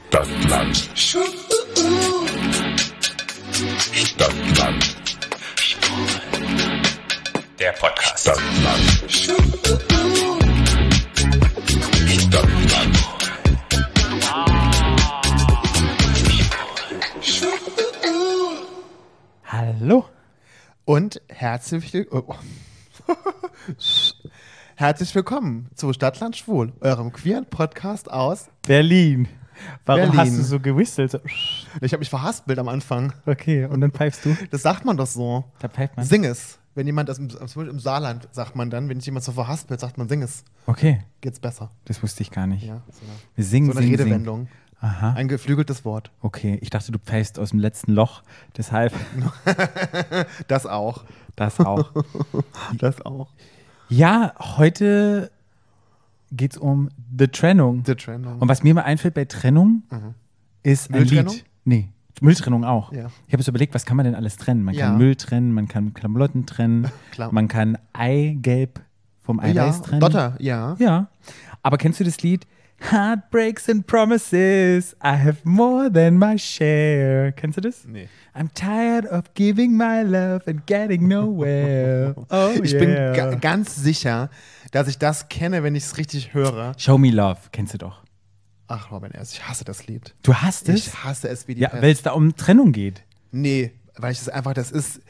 Stadtland. Stadtland. Der Podcast. Stadtland. Stadtland. Hallo und herzlich, will- oh. herzlich willkommen zu Stadtland Schwul, eurem queeren Podcast aus. Berlin. Warum Berlin. hast du so gewistelt? So, Ich habe mich verhaspelt am Anfang. Okay, und dann pfeifst du? Das sagt man doch so. Da pfeift man. Sing es. Wenn jemand das im, im Saarland sagt man dann, wenn sich jemand so verhaspelt, sagt man sing es. Okay, Geht's besser. das wusste ich gar nicht. Ja, so eine, Wir singen, so eine singen, Redewendung. singen. Aha. Ein geflügeltes Wort. Okay, ich dachte, du pfeifst aus dem letzten Loch. Deshalb Das auch. das auch. Das auch. ja, heute geht es um The Trennung. Die Trennung. Und was mir mal einfällt bei Trennung, ist ein? Lied. Nee, Mülltrennung auch. Ja. Ich habe jetzt überlegt, was kann man denn alles trennen? Man Ja. kann Müll trennen, man kann Klamotten trennen, man kann Eigelb vom Eiweiß ja, trennen. Dotter, ja. Ja. Aber kennst du das Lied? Heartbreaks and promises, I have more than my share. Kennst du das? Nee. I'm tired of giving my love and getting nowhere. Oh, Ich yeah. bin ga ganz sicher, dass ich das kenne, wenn ich es richtig höre. Show Me Love, kennst du doch. Ach, Robin, erst, ich hasse das Lied. Du hast es? Ich hasse es wie die Ja, weil es da um Trennung geht. Nee, weil ich das einfach, das ist,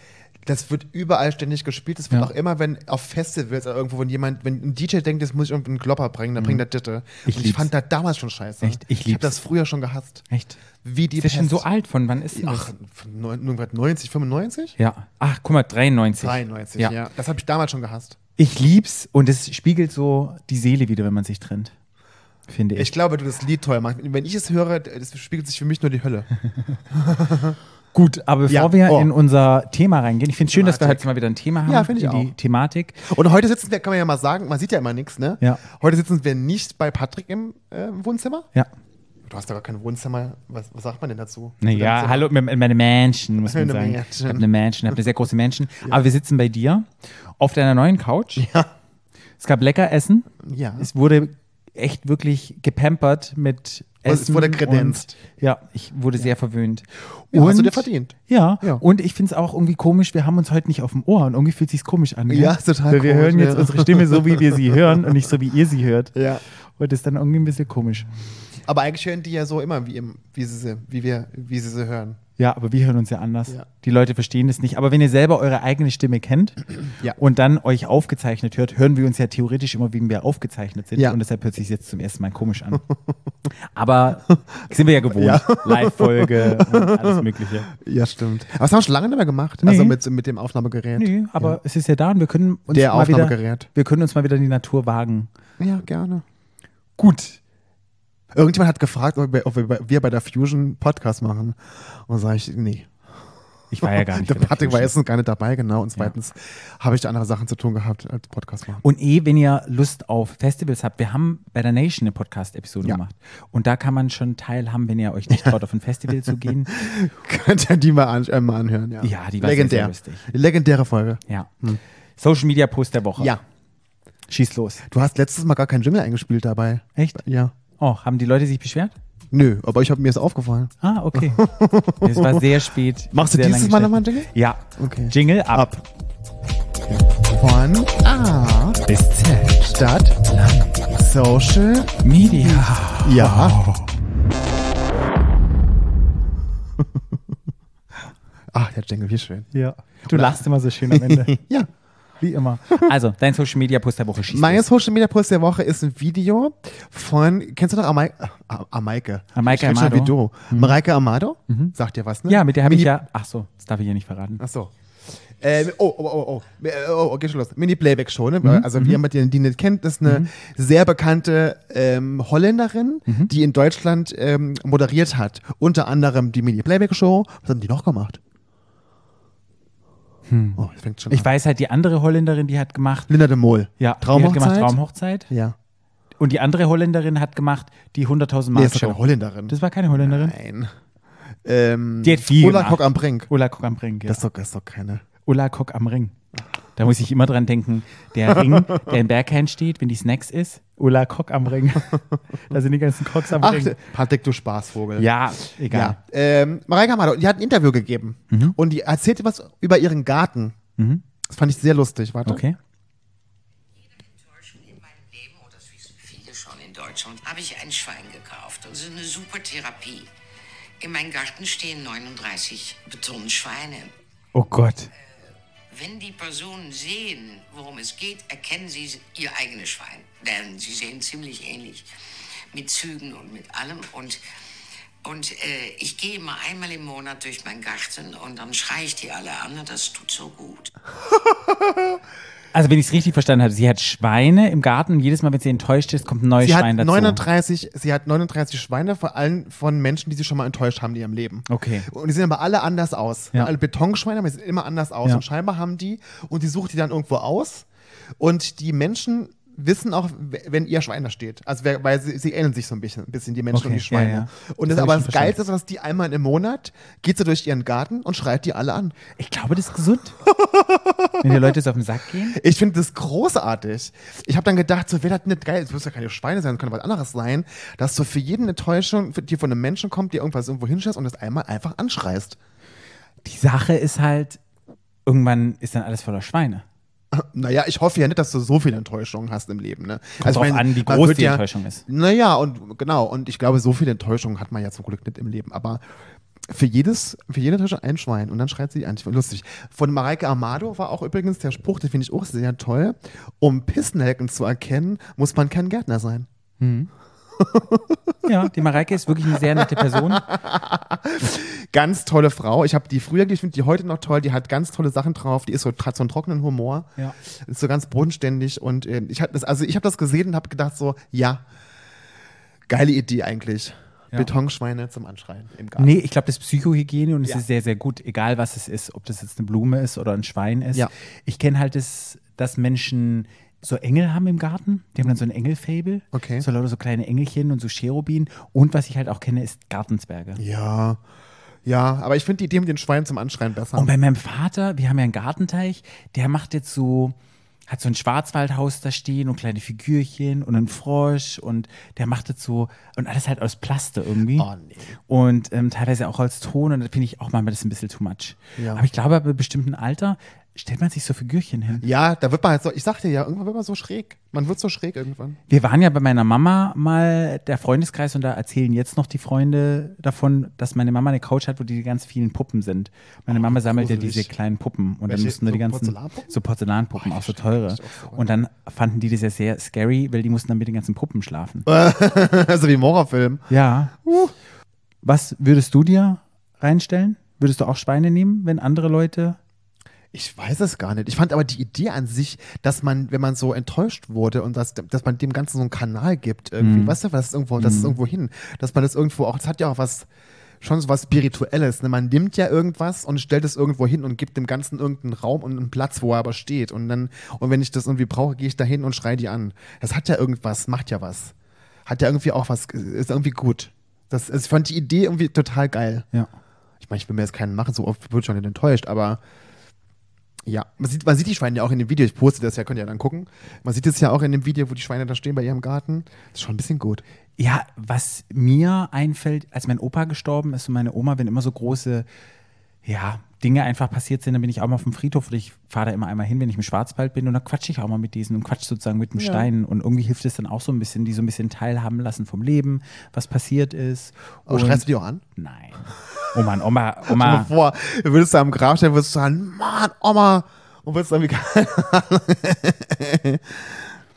das wird überall ständig gespielt. Das wird Ja. auch immer, wenn auf Festivals oder irgendwo, wenn jemand, wenn ein DJ denkt, das muss ich irgendeinen Klopper bringen, dann bringt er Ditte. Mhm. Ich Und ich lieb's. fand das damals schon scheiße. Echt? Ich Ich lieb's. habe das früher schon gehasst. Echt? Wie die Ist ja schon Pest. so alt. Von wann ist denn Ach, das? von neun- irgendwas 90, 95? Ja. Ach, guck mal, 93. 93, ja. Das habe ich damals schon gehasst. Ich lieb's und es spiegelt so die Seele wieder, wenn man sich trennt. Finde ich. Ich glaube, du das Lied toll machst. Wenn ich es höre, das spiegelt sich für mich nur die Hölle. Gut, aber bevor Ja, wir oh. in unser Thema reingehen, ich finde es schön, dass wir heute mal wieder ein Thema haben Ja, finde ich in die auch. Thematik. Und heute sitzen wir, kann man ja mal sagen, man sieht ja immer nichts, ne? Ja. Heute sitzen wir nicht bei Patrick im äh, Wohnzimmer. Ja. Du hast doch gar kein Wohnzimmer. Was, was sagt man denn dazu? Zu Naja, hallo, me- meine Mansion, muss man sagen. Mansion. Ich habe eine Mansion, ich habe eine sehr große Mansion. Aber wir sitzen bei dir auf deiner neuen Couch. Ja. Es gab lecker Essen. Ja. Es wurde echt wirklich gepampert mit es Essen. wurde kredenzt. Ja, ich wurde sehr verwöhnt. Ja, und, hast du dir verdient. Ja, Ja. und ich finde es auch irgendwie komisch, wir haben uns heute nicht auf dem Ohr und irgendwie fühlt es sich komisch an. gell? Ja, total Weil wir komisch, hören jetzt ja. unsere Stimme so, wie wir sie hören und nicht so, wie ihr sie hört. Ja. Und das ist dann irgendwie ein bisschen komisch. Aber eigentlich hören die ja so immer, wie, im, wie, sie, sie, wie, wir, wie sie sie hören. Ja, aber wir hören uns ja anders. Ja. Die Leute verstehen es nicht. Aber wenn ihr selber eure eigene Stimme kennt Ja. und dann euch aufgezeichnet hört, hören wir uns ja theoretisch immer, wie wir aufgezeichnet sind. Ja. Und deshalb hört sich jetzt zum ersten Mal komisch an. aber sind wir ja gewohnt. Live-Folge und alles Mögliche. Ja, stimmt. Aber das haben wir schon lange nicht mehr gemacht. Nee. Also mit, mit dem Aufnahmegerät. Nee, aber es ist ja da und wir können uns Der mal wieder, Aufnahmegerät. wir können uns mal wieder in die Natur wagen. Ja, gerne. Gut. Irgendjemand hat gefragt, ob wir, ob wir bei- der Fusion Podcast machen. Und sage ich, nee. Ich war ja gar nicht Der Patrick war erstens gar nicht dabei, genau. Und zweitens habe ich da andere Sachen zu tun gehabt als Podcast machen. Und eh, wenn ihr Lust auf Festivals habt, wir haben bei der Nation eine Podcast-Episode Ja. gemacht. Und da kann man schon teilhaben, wenn ihr euch nicht traut, auf ein Festival zu gehen. Könnt ihr die mal, an, äh, mal anhören, ja. Ja, die war Legendär. sehr, lustig. Legendäre Folge. Ja. Social Media Post der Woche. Ja. Schieß los. Du hast letztes Mal gar keinen Jingle eingespielt dabei. Echt? Ja. Oh, haben die Leute sich beschwert? Nö, aber ich habe mir ist aufgefallen. Ah, okay. es war sehr spät. Machst du dieses Mal nochmal einen Jingle? Ja. Okay. Jingle ab. Von A Bis Z. Stadt Social. Media. Ja. Ach, der Jingle, wie schön. Ja. Du lachst immer so schön am Ende. Ja. Wie immer. Also, dein Social Media Post der Woche schießt Mein los. Social Media Post der Woche ist ein Video von, kennst du noch Amai Amaike? Amaike rede schon Amado. Wie du. Mareike Amado? Sagt dir was, ne? Ja, mit der habe ich ja. Ach so, das darf ich hier nicht verraten. Ach so. Ähm, oh, oh, oh, oh, Äh, oh, okay, schon los. Mini-Playback-Show, ne? Mhm, Also, wie jemand, den die nicht kennt, ist eine sehr bekannte ähm, Holländerin, Mhm. die in Deutschland ähm, moderiert hat. Unter anderem die Mini-Playback-Show. Was haben die noch gemacht? Oh, das fängt schon Hm. Ich an. weiß halt, die andere Holländerin, die hat gemacht. Linda de Mol. Ja, Die hat Traumhochzeit. gemacht Traumhochzeit. Ja. Und die andere Holländerin hat gemacht die 100.000 Nee, Mark ist doch Show. keine Holländerin. Das war keine Holländerin. Nein. Ähm, Die hat viel Ulla. Kock am Brink. Ulla Kock am Ring. Ja. Das ist doch, das ist doch keine. Ulla Kock am Ring. Da muss ich immer dran denken, der Ring, der in Berghain steht, wenn die Snacks ist, Ulla Kock am Ring. da sind die ganzen Cocks am Ach, Ring. Patrick, du Spaßvogel. Ja, egal. Ja, ähm, Mareike Amado, die hat ein Interview gegeben Mhm. und die erzählte was über ihren Garten. Das fand ich sehr lustig, warte. Okay. Enttäuschung in meinem Leben, und das wissen viele schon in Deutschland, habe ich ein Schwein gekauft. Und es ist eine super Therapie. In meinem Garten stehen 39 Betonschweine. Oh Gott. Wenn die Personen sehen, worum es geht, erkennen sie ihr eigenes Schwein. Denn sie sehen ziemlich ähnlich. Mit Zügen und mit allem. Und, und äh, ich gehe mal einmal im Monat durch meinen Garten und dann schreie ich die alle an. Das tut so gut. Also, wenn ich es richtig verstanden habe, sie hat Schweine im Garten und jedes Mal, wenn sie enttäuscht ist, kommt ein neues Sie hat, Schwein dazu. 39, sie hat 39 Schweine, vor allem von Menschen, die sie schon mal enttäuscht haben in ihrem Leben. Okay. Und die sehen aber alle anders aus. Ja. Alle Betonschweine, aber sie sehen immer anders aus. Ja. Und scheinbar haben die, und die sucht die dann irgendwo aus. Und die Menschen wissen auch, wenn ihr Schwein da steht. Also, weil sie, sie ähneln sich so ein bisschen, ein bisschen die Menschen Okay, und die Schweine. ja, ja. Und Das das, aber das Geilste ist, dass die einmal im Monat geht sie durch ihren Garten und schreit die alle an. Ich glaube, das ist gesund. wenn die Leute so auf den Sack gehen. Ich finde das großartig. Ich habe dann gedacht, so wäre das nicht geil, es muss ja keine Schweine sein, es kann was anderes sein, dass du für jeden eine Täuschung, die von einem Menschen kommt, die irgendwas irgendwo hinstellst und das einmal einfach anschreist. Die Sache ist halt, irgendwann ist dann alles voller Schweine. Naja, ich hoffe ja nicht, dass du so viele Enttäuschungen hast im Leben. Ne? Kommt drauf ich mein, an, wie groß die ja, Enttäuschung ist. Naja, und genau, und ich glaube, so viele Enttäuschungen hat man ja zum Glück nicht im Leben. Aber für jedes, für jede Enttäuschung ein Schwein und dann schreit sie an. Lustig. Von Mareike Amado war auch übrigens der Spruch, den finde ich auch sehr toll. Um Pissnelken zu erkennen, muss man kein Gärtner sein. Ja, die Mareike ist wirklich eine sehr nette Person. Ganz tolle Frau. Ich habe die früher, ich finde die heute noch toll. Die hat ganz tolle Sachen drauf. Die ist so, hat so einen trockenen Humor. Ja. Ist so ganz bodenständig. Und äh, ich habe das, also ich habe das gesehen und habe gedacht so, ja, geile Idee eigentlich. Ja. Betonschweine zum Anschreien im Garten. Nee, ich glaube, das ist Psychohygiene und es Ja. ist sehr, sehr gut, egal was es ist, ob das jetzt eine Blume ist oder ein Schwein ist. Ja. Ich kenne halt das, dass Menschen so Engel haben im Garten. Die haben dann so ein Engelfable. Okay. So lauter so kleine Engelchen und so Cherubin. Und was ich halt auch kenne, ist Gartenzwerge. Ja. Ja, aber ich finde die Idee mit den Schweinen zum Anschreien besser. Und bei meinem Vater, wir haben ja einen Gartenteich, der macht jetzt so, hat so ein Schwarzwaldhaus da stehen und kleine Figürchen und einen Frosch und der macht jetzt so, und alles halt aus Plaste irgendwie. Oh, nee. Und ähm, teilweise auch als Ton und das finde ich auch manchmal das ein bisschen too much. Ja. Aber ich glaube, bei bestimmten Alter stellt man sich so Figürchen hin. ja, da wird man halt so, ich sagte ja, irgendwann wird man so schräg. Man wird so schräg irgendwann. Wir waren ja bei meiner Mama mal der Freundeskreis und da erzählen jetzt noch die Freunde davon, dass meine Mama eine Couch hat, wo die ganz vielen Puppen sind. Meine Mama sammelt ja gruselig. diese kleinen Puppen und dann mussten da die So ganzen Porzellanpuppen? so Porzellanpuppen, auch so teure. auch so. Und dann fanden die das ja sehr scary, weil die mussten dann mit den ganzen Puppen schlafen. also wie im Horrorfilm. Ja. Was würdest du dir reinstellen? Würdest du auch Schweine nehmen, wenn andere Leute Ich weiß es gar nicht. Ich fand aber die Idee an sich, dass man, wenn man so enttäuscht wurde und dass, dass man dem Ganzen so einen Kanal gibt, irgendwie, weißt du, was irgendwo, das ist irgendwo hin, dass man das irgendwo auch, das hat ja auch was, schon so was Spirituelles. Ne? Man nimmt ja irgendwas und stellt es irgendwo hin und gibt dem Ganzen irgendeinen Raum und einen Platz, wo er aber steht. Und dann, und wenn ich das irgendwie brauche, gehe ich da hin und schreie die an. Das hat ja irgendwas, macht ja was. Hat ja irgendwie auch was, ist irgendwie gut. Das, ich fand die Idee irgendwie total geil. Ja. Ich meine, ich will mir jetzt keinen machen, so oft wird schon nicht enttäuscht, aber ja, man sieht, man sieht die Schweine ja auch in dem Video. Ich poste das ja, könnt ihr ja dann gucken. Man sieht es ja auch in dem Video, wo die Schweine da stehen bei ihrem Garten. Das ist schon ein bisschen gut. Ja, was mir einfällt, als mein Opa gestorben ist und meine Oma, wenn immer so große, ja, Dinge einfach passiert sind, dann bin ich auch mal auf dem Friedhof und ich fahre da immer einmal hin, wenn ich im Schwarzwald bin und dann quatsche ich auch mal mit diesen und quatsch sozusagen mit dem Ja. Stein und irgendwie hilft es dann auch so ein bisschen, die so ein bisschen teilhaben lassen vom Leben, was passiert ist. Oh, Und- schreist du die auch an? Nein. Oh Mann, Oma, Stell dir Oma. vor, du würdest da am Grab stehen, würdest du sagen, Mann, Oma, und würdest dann wie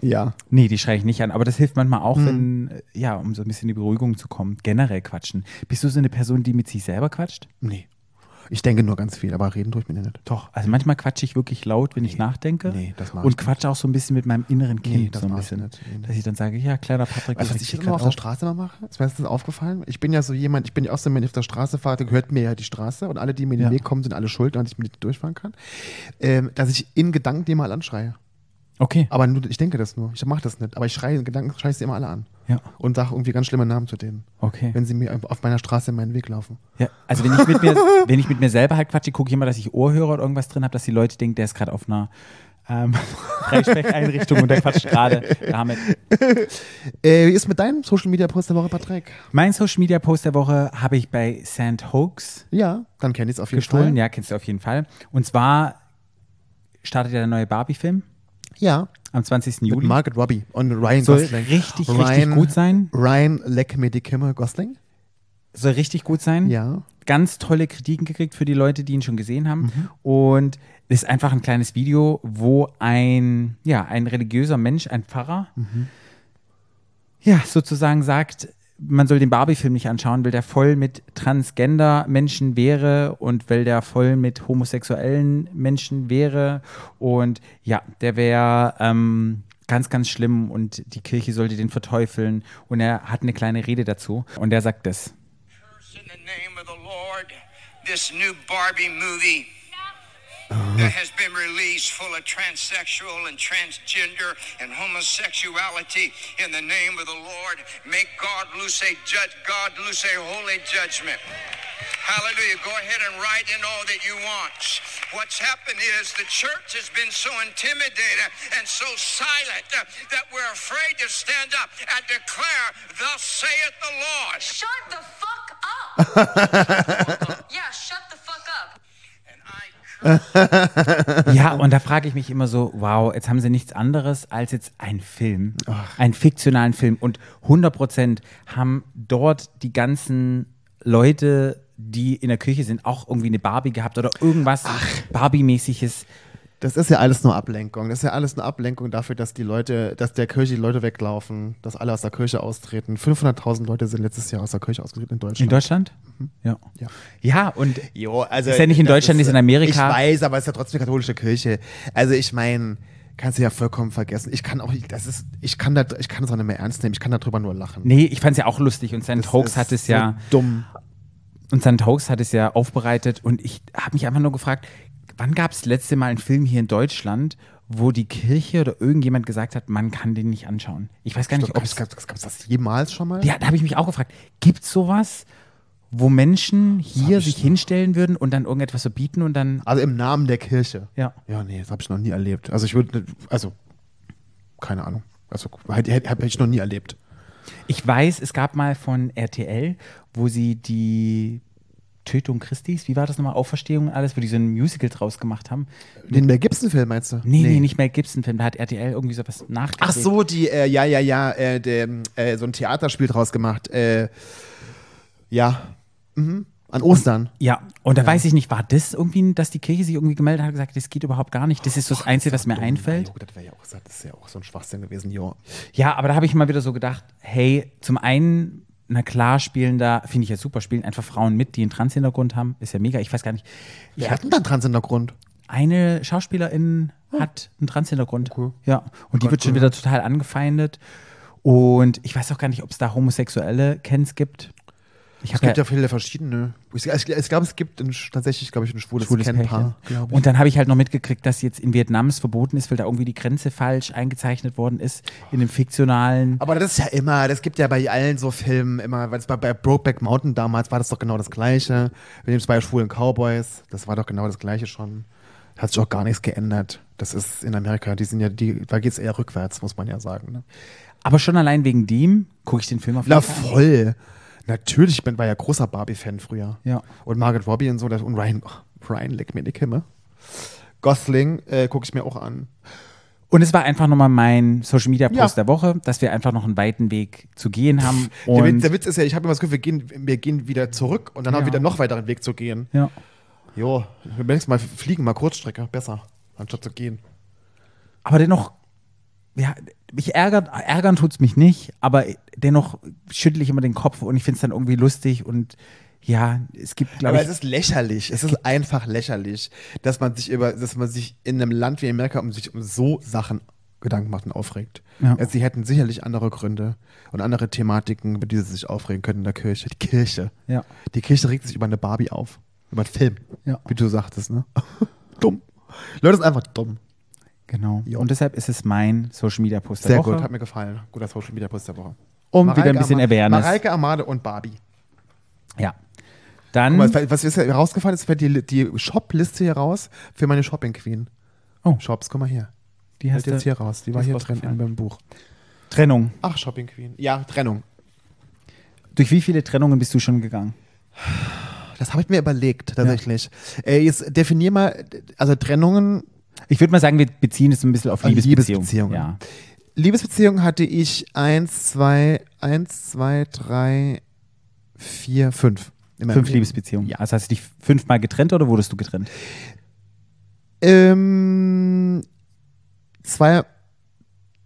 Ja. Nee, die schreie ich nicht an, aber das hilft manchmal Hm. auch, wenn, äh, ja, um so ein bisschen in die Beruhigung zu kommen. Generell quatschen. Bist du so eine Person, die mit sich selber quatscht? Nee. Ich denke nur ganz viel, aber reden tue ich mir nicht. Doch. Also manchmal quatsche ich wirklich laut, wenn ich nachdenke. Nee, das mach Und quatsche auch so ein bisschen mit meinem inneren Kind. Nee, das so ein bisschen. nicht. Nee, nee. Dass ich dann sage, ja, kleiner Patrick, du, was ich immer auf der Straße mal mache? Ist mir letztens aufgefallen? Ich bin ja so jemand, ich bin ja auch so, wenn ich auf der Straße fahre, gehört mir ja die Straße und alle, die mir in den Ja. Weg kommen, sind alle schuld, und ich mit durchfahren kann. Ähm, dass ich in Gedanken die mal anschreie. Okay. Aber nur, ich denke das nur. Ich mache das nicht. Aber ich schreie Gedanken, schreie ich sie immer alle an. Ja. Und sage irgendwie ganz schlimme Namen zu denen. Okay. Wenn sie mir auf meiner Straße in meinen Weg laufen. Ja, also wenn ich mit mir, wenn ich mit mir selber halt quatsche, gucke ich immer, dass ich Ohrhörer oder irgendwas drin habe, dass die Leute denken, der ist gerade auf einer Ähm, Freisprecheinrichtung und der quatscht gerade damit. Äh, wie ist mit deinem Social Media Post der Woche, Patrick? Mein Social Media Post der Woche habe ich bei Sand Hoax Ja, dann kenn ich es auf jeden gestohlen. Fall. Ja, kennst du auf jeden Fall. Und zwar startet ja der neue Barbie-Film Ja. am 20. Mit Juli. Margaret Robbie und Ryan Soll Gosling. richtig, Ryan, richtig gut sein. Ryan leck Kimme Gosling? Soll richtig gut sein. Ja. Ganz tolle Kritiken gekriegt für die Leute, die ihn schon gesehen haben. Mhm. Und ist einfach ein kleines Video, wo ein, ja, ein religiöser Mensch, ein Pfarrer, Mhm. ja, sozusagen sagt, man soll den Barbie-Film nicht anschauen, weil der voll mit Transgender-Menschen wäre und weil der voll mit homosexuellen Menschen wäre. Und ja, der wäre ähm, ganz, ganz schlimm und die Kirche sollte den verteufeln. Und er hat eine kleine Rede dazu. Und er sagt das. in the name of the Lord, this new Barbie movie that has been released full of transsexual and transgender and homosexuality in the name of the Lord. Make God loose a judge, God loose a holy judgment. Hallelujah. Go ahead and write in all that you want. What's happened is the church has been so intimidated and so silent uh, that we're afraid to stand up and declare, Thus saith the Lord. Shut the fuck up. yeah, shut Ja, und da frage ich mich immer so, wow, jetzt haben sie nichts anderes als jetzt einen Film, einen fiktionalen Film. Und 100 Prozent haben dort die ganzen Leute, die in der Kirche sind, auch irgendwie eine Barbie gehabt oder irgendwas Barbie-mäßiges. Das ist ja alles nur Ablenkung. Das ist ja alles nur Ablenkung dafür, dass die Leute, dass der Kirche die Leute weglaufen, dass alle aus der Kirche austreten. 500.000 Leute sind letztes Jahr aus der Kirche ausgetreten in Deutschland. In Deutschland? Ja. Ja. Ja, und Jo, also Ist ja nicht in Deutschland, ist in Amerika. Ich weiß, aber es ist ja trotzdem katholische Kirche. Also ich meine, kannst du ja vollkommen vergessen. Ich kann auch, das ist, ich kann da, ich kann das auch nicht mehr ernst nehmen. Ich kann darüber nur lachen. nee, ich fand es ja auch lustig und Das Hoax ist hat es so ja. dumm. Und Sand Hoax hat es ja aufbereitet und ich habe mich einfach nur gefragt, wann gab es das letzte Mal einen Film hier in Deutschland, wo die Kirche oder irgendjemand gesagt hat, man kann den nicht anschauen? Ich weiß gar nicht, ob Gab es. es das jemals schon mal? Ja, da habe ich mich auch gefragt, gibt es sowas, wo Menschen hier ich sich hinstellen würden und dann irgendetwas verbieten und dann. Also im Namen der Kirche. Ja. Ja, nee, das habe ich noch nie erlebt. Also ich würde, also keine Ahnung. Also hätte ich noch nie erlebt. Ich weiß, es gab mal von RTL, wo sie die Tötung Christis, wie war das nochmal, Auferstehung und alles, wo die so ein Musical draus gemacht haben. Den Mel Gibson-Film meinst du? Nee, nee, nicht Mel Gibson-Film, da hat RTL irgendwie sowas Ach nachgedreht. so, die, äh, ja, ja, ja, äh, der, äh, so ein Theaterspiel draus gemacht. Äh, ja, mhm. an Ostern. Ja, und da weiß ich nicht, war das irgendwie, dass die Kirche sich irgendwie gemeldet hat und gesagt, das geht überhaupt gar nicht, das ist so das Einzige, was mir einfällt. Jo, das wäre ja auch, das ist ja auch so ein Schwachsinn gewesen, jo. Ja, aber da habe ich mal wieder so gedacht, hey, zum einen, na klar, spielen da, finde ich ja super, spielen einfach Frauen mit, die einen Trans-Hintergrund haben, ist ja mega, ich weiß gar nicht. Ich Wer hat denn da einen Trans-Hintergrund? eine Schauspielerin hat einen Trans-Hintergrund. Okay. Ja, und die Gott, wird schon cool. wieder total angefeindet. Und ich weiß auch gar nicht, ob es da homosexuelle Kens gibt. Ich Es gibt ja viele verschiedene. Ich, ich, ich glaube, es gibt ein, tatsächlich, glaube ich, ein schwules, schwules Kennpaar. Und dann habe ich halt noch mitgekriegt, dass jetzt in Vietnam es verboten ist, weil da irgendwie die Grenze falsch eingezeichnet worden ist in dem fiktionalen. Aber das ist ja immer, das gibt ja bei allen so Filmen immer, weil es bei, bei Brokeback Mountain damals war das doch genau das Gleiche. Wir nehmen es bei schwulen Cowboys, das war doch genau das Gleiche schon. Hat sich auch gar nichts geändert. Das ist in Amerika, die sind ja, die, da geht es eher rückwärts, muss man ja sagen. Ne? Aber schon allein wegen dem gucke ich den Film auf Na jeden Fall. voll. Natürlich, ich bin, war ja großer Barbie-Fan früher. Ja. Und Margaret Robbie und so, und Ryan, oh, Ryan, leck mir die Kimme. Gosling äh, gucke ich mir auch an. Und es war einfach nochmal mein Social Media Post Ja. der Woche, dass wir einfach noch einen weiten Weg zu gehen haben. Der Witz, der Witz ist ja, ich habe immer das Gefühl, wir gehen, wir gehen wieder zurück und dann haben wir Ja. wieder noch weiteren Weg zu gehen. ja. Jo, wir nächstes Mal fliegen, mal Kurzstrecke, besser, anstatt zu gehen. Aber dennoch, ja, mich ärgert, ärgern tut's mich nicht, aber dennoch schüttle ich immer den Kopf und ich finde es dann irgendwie lustig und ja, es gibt, glaube Aber ich, es ist lächerlich, es ist einfach lächerlich, dass man sich über, dass man sich in einem Land wie Amerika um sich um so Sachen Gedanken macht und aufregt. Ja. Also sie hätten sicherlich andere Gründe und andere Thematiken, über die sie sich aufregen können in der Kirche. Die Kirche. Ja. Die Kirche regt sich über eine Barbie auf. Über einen Film. Ja. Wie du sagtest, ne? dumm. Leute sind einfach dumm. Genau. Jo. Und deshalb ist es mein Social Media Post der Sehr Woche. gut, hat mir gefallen. Guter Social Media Post der Woche. Um wieder ein bisschen Amade, Awareness. Mareike Amade und Barbie. Ja. Dann, mal, was ist herausgefallen ist, fällt die, die Shop-Liste hier raus für meine Shopping Queen. Oh. Shops, guck mal hier. Die hast jetzt hier raus. Die war hier drin rausgefallen. in meinem Buch. Trennung. Ach, Shopping Queen. Ja, Trennung. Durch wie viele Trennungen bist du schon gegangen? Das habe ich mir überlegt, tatsächlich. Äh, jetzt definier mal, also Trennungen, Ich würde mal sagen, wir beziehen es ein bisschen auf Liebesbeziehungen. Liebesbeziehungen. Ja. Liebesbeziehungen hatte ich eins, zwei, eins, zwei, drei, vier, fünf. Fünf Leben. Liebesbeziehungen. Also hast du dich fünfmal getrennt oder wurdest du getrennt? Ähm, zwei,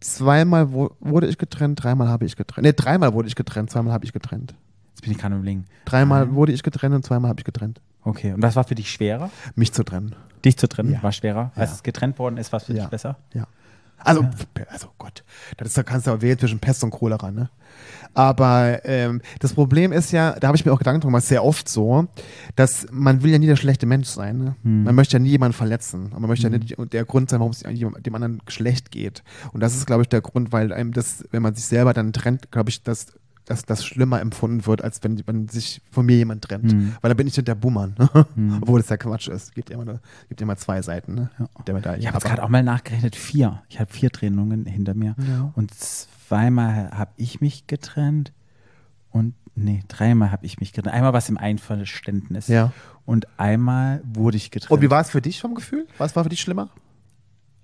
zweimal wurde ich getrennt, dreimal habe ich getrennt. Ne, dreimal wurde ich getrennt, zweimal habe ich getrennt. Jetzt bin ich gerade im Lingen. Dreimal wurde ich getrennt und zweimal habe ich getrennt. Okay. Und was war für dich schwerer? Mich zu trennen. Dich zu trennen Ja. war schwerer. Als Ja. es getrennt worden ist, war es für dich besser? Ja. Also, also Gott, das ist, da kannst du auch wählen zwischen Pest und Cholera, ne? Aber ähm, das Problem ist ja, da habe ich mir auch Gedanken drum gemacht, sehr oft so, dass man will ja nie der schlechte Mensch sein. Ne? Man möchte ja nie jemanden verletzen. Und man möchte ja nicht der Grund sein, warum es dem anderen schlecht geht. Und das ist, glaube ich, der Grund, weil einem das, wenn man sich selber dann trennt, glaube ich, dass dass das schlimmer empfunden wird, als wenn, wenn sich von mir jemand trennt. Weil da bin ich nicht der Bummern. Ne? Obwohl das ja Quatsch ist. Gibt immer, gibt immer zwei Seiten ne? der Medaille. Ich habe jetzt gerade auch mal nachgerechnet, vier. Ich habe vier Trennungen hinter mir. Ja. Und zweimal habe ich mich getrennt und nee, dreimal habe ich mich getrennt. Einmal war es im Einverständnis. Ja. Und einmal wurde ich getrennt. Und wie war es für dich vom Gefühl? Was war für dich schlimmer?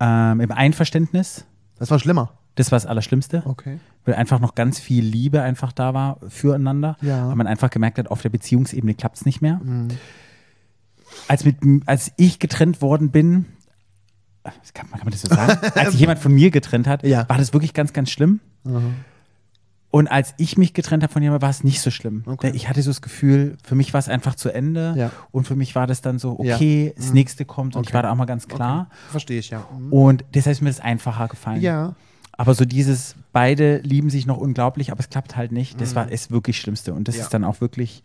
ähm, Im Einverständnis, Das war schlimmer. Das war das Allerschlimmste. Okay. Weil einfach noch ganz viel Liebe einfach da war füreinander. Ja. Weil man einfach gemerkt hat, auf der Beziehungsebene klappt es nicht mehr. Als, mit, als ich getrennt worden bin, kann, man- kann man das so sagen? als sich jemand von mir getrennt hat, Ja. war das wirklich ganz, ganz schlimm. Und als ich mich getrennt habe von jemandem, war es nicht so schlimm. Okay. Ich hatte so das Gefühl, für mich war es einfach zu Ende. Ja. Und für mich war das dann so, Ja. okay, das nächste kommt. Und ich Okay. war da auch mal ganz klar. Verstehe ich, ja. Und deshalb ist mir das einfacher gefallen. Ja. Aber so dieses, beide lieben sich noch unglaublich, aber es klappt halt nicht, das war das wirklich Schlimmste. Und das Mhm. Ja. ist dann auch wirklich,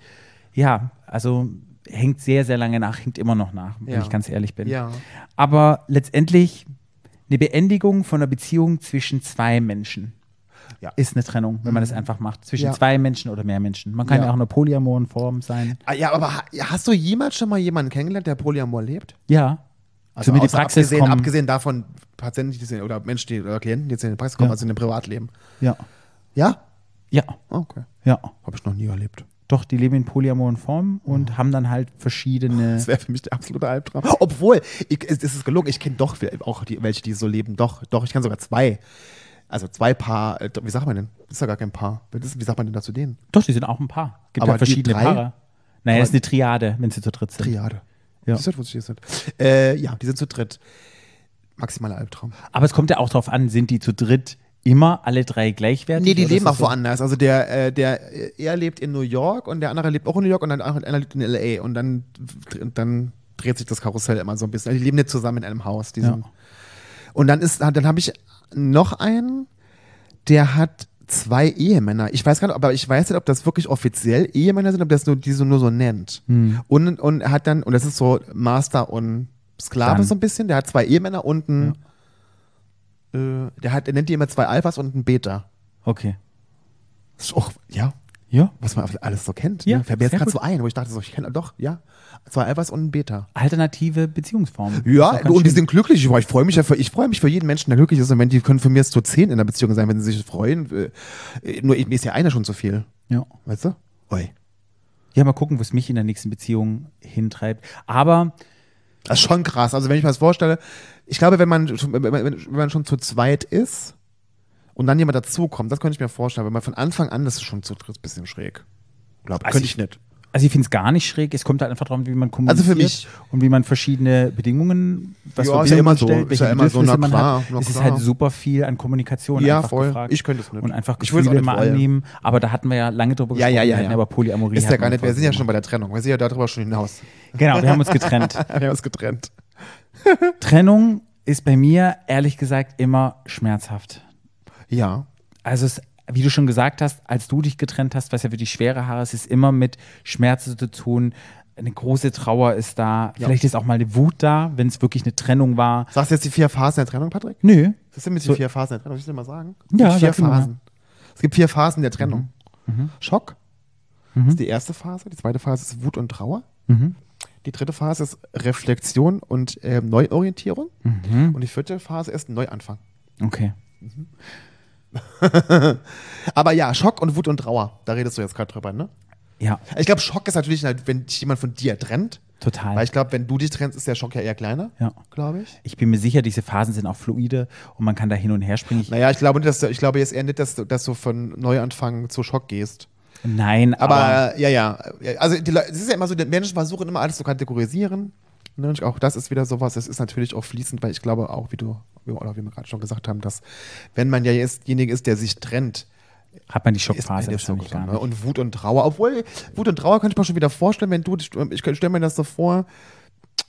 ja, also hängt sehr, sehr lange nach, hängt immer noch nach, wenn Ja. ich ganz ehrlich bin. Ja. Aber letztendlich eine Beendigung von einer Beziehung zwischen zwei Menschen Ja. Mhm. ist eine Trennung, wenn man das einfach macht. Zwischen Ja. zwei Menschen oder mehr Menschen. Man kann ja, Ja. auch eine polyamoren Form sein. Ah, Ja, aber ha- hast du jemals schon mal jemanden kennengelernt, der Polyamor lebt? Ja. Also mir die Praxis abgesehen, kommen. abgesehen davon, Patienten, oder Menschen, die, oder Klienten, die jetzt in die Praxis kommen, Ja. also in dem Privatleben. Ja. Ja? Ja. Ah, Okay. Ja. Habe ich noch nie erlebt. Doch, die leben in polyamoren Form und haben dann halt verschiedene. Das wäre für mich der absolute Albtraum. Obwohl, ich, es, es ist gelungen, ich kenne doch auch die, welche, die so leben. Doch, doch, ich kenne sogar zwei. Also zwei Paar, äh, wie sagt man denn? Das ist ja gar kein Paar. Wie sagt man denn dazu denen? Doch, die sind auch ein Paar. Gibt Aber ja verschiedene die drei? Paare. Naja, das ist eine Triade, wenn sie zu dritt sind. Triade. Ja. Siehst du, hier sind? Äh, ja, die sind zu dritt. Maximaler Albtraum. Aber es kommt ja auch darauf an, sind die zu dritt immer alle drei gleichwertig? Nee, die leben auch so? woanders. Also der, äh, der, er lebt in New York und der andere lebt auch in New York und der andere lebt in L.A. Und dann, dann dreht sich das Karussell immer so ein bisschen. Also die leben nicht zusammen in einem Haus. Ja. Und dann ist, dann habe ich noch einen, der hat zwei Ehemänner. Ich weiß gar nicht, aber ich weiß nicht, ob das wirklich offiziell Ehemänner sind, ob das nur, die so nur so nennt. Hm. Und, und er hat dann, und das ist so Master und Sklave Dann. so ein bisschen, der hat zwei Ehemänner und ein, äh, der hat, er nennt die immer zwei Alphas und ein Beta. Okay. Das ist auch, ja, Ja. was man alles so kennt. Ja, ne? Fällt mir jetzt gerade so ein, wo ich dachte so, ich kenne doch, ja, zwei Alphas und ein Beta. Alternative Beziehungsformen. Ja, und die schön. sind glücklich. Ich, freue mich ja für, ich freue mich für jeden Menschen, der glücklich ist. Und wenn die können für mich jetzt so zehn in der Beziehung sein, wenn sie sich freuen. Äh, nur mir ist ja einer schon zu viel. Ja. Weißt du? Oi. ja, mal gucken, wo es mich in der nächsten Beziehung hintreibt. Aber Das ist schon krass. Also wenn ich mir das vorstelle, ich glaube, wenn man, wenn man schon zu zweit ist und dann jemand dazukommt, das könnte ich mir vorstellen. Wenn man von Anfang an, das ist schon zu dritt ein bisschen schräg. Glaube, Also könnte ich- ich nicht. Also ich finde es gar nicht schräg. Es kommt halt einfach darum, wie man Also für kommuniziert mich- und wie man verschiedene Bedingungen, was Ja, ist ja immer so. stellt, Ist welche ja immer so, na man klar, hat. Es ist halt super viel an Kommunikation Ja, einfach voll. gefragt. Ich könnte es nicht. Und einfach Ich würde es Gefühle immer wollen. annehmen. Aber da hatten wir ja lange drüber Ja, gesprochen. ja, ja, ja. aber Polyamorie. Ist ja gar wir nicht, wir sind ja schon bei der Trennung. Wir sind ja darüber schon hinaus. Genau, wir haben uns getrennt. Wir haben uns getrennt. Trennung ist bei mir ehrlich gesagt immer schmerzhaft. Ja. Also es, wie du schon gesagt hast, als du dich getrennt hast, was ja für die schwere Haare ist, ist immer mit Schmerzen zu tun. Eine große Trauer ist da. Vielleicht ist auch mal eine Wut da, wenn es wirklich eine Trennung war. Sagst du jetzt die vier Phasen der Trennung, Patrick? Nö. Das sind mit die So- vier Phasen der Trennung. Ich dir mal sagen? Ja, vier. Phasen. Es gibt vier Phasen der Trennung. Mhm. Schock. Das ist die erste Phase. Die zweite Phase ist Wut und Trauer. Mhm. Die dritte Phase ist Reflexion und ähm, Neuorientierung. Mhm. Und die vierte Phase ist Neuanfang. Okay. Aber ja, Schock und Wut und Trauer, da redest du jetzt gerade drüber, ne? Ja, Ich glaube, Schock ist natürlich, halt, wenn dich jemand von dir trennt. total. Weil ich glaube, wenn du dich trennst, ist der Schock ja eher kleiner, Ja. glaube ich. Ich bin mir sicher, diese Phasen sind auch fluide und man kann da hin und her springen. Naja, ich glaube, nicht, dass du, ich glaube jetzt eher nicht, dass du, dass du von Neuanfang zu Schock gehst. nein, aber, Aber, ja, ja. Also die Leute- es ist ja immer so, die Menschen versuchen immer alles zu kategorisieren. Ne? Auch das ist wieder sowas, das ist natürlich auch fließend, weil ich glaube auch, wie du, oder wie wir gerade schon gesagt haben, dass wenn man ja jetzt derjenige ist, der sich trennt, hat man die ist Schockphase wahrscheinlich so gar ne? Und Wut und Trauer. Obwohl, Wut und Trauer könnte ich mir schon wieder vorstellen, wenn du, ich stelle mir das so vor,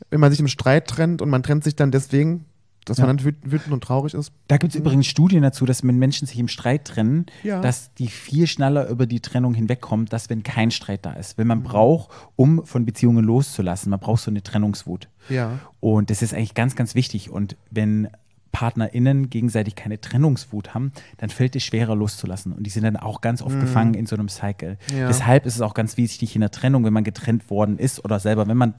wenn man sich im Streit trennt und man trennt sich dann deswegen, dass Ja. man dann wüt- wütend und traurig ist. Da gibt es übrigens Studien dazu, dass wenn Menschen sich im Streit trennen, Ja. dass die viel schneller über die Trennung hinwegkommt, dass wenn kein Streit da ist. Mhm. Weil man braucht, um von Beziehungen loszulassen, man braucht so eine Trennungswut. Ja. Und das ist eigentlich ganz, ganz wichtig. Und wenn PartnerInnen gegenseitig keine Trennungswut haben, dann fällt es schwerer loszulassen. Und die sind dann auch ganz oft gefangen in so einem Cycle. Mhm. Ja. Deshalb ist es auch ganz wichtig in der Trennung, wenn man getrennt worden ist oder selber, wenn man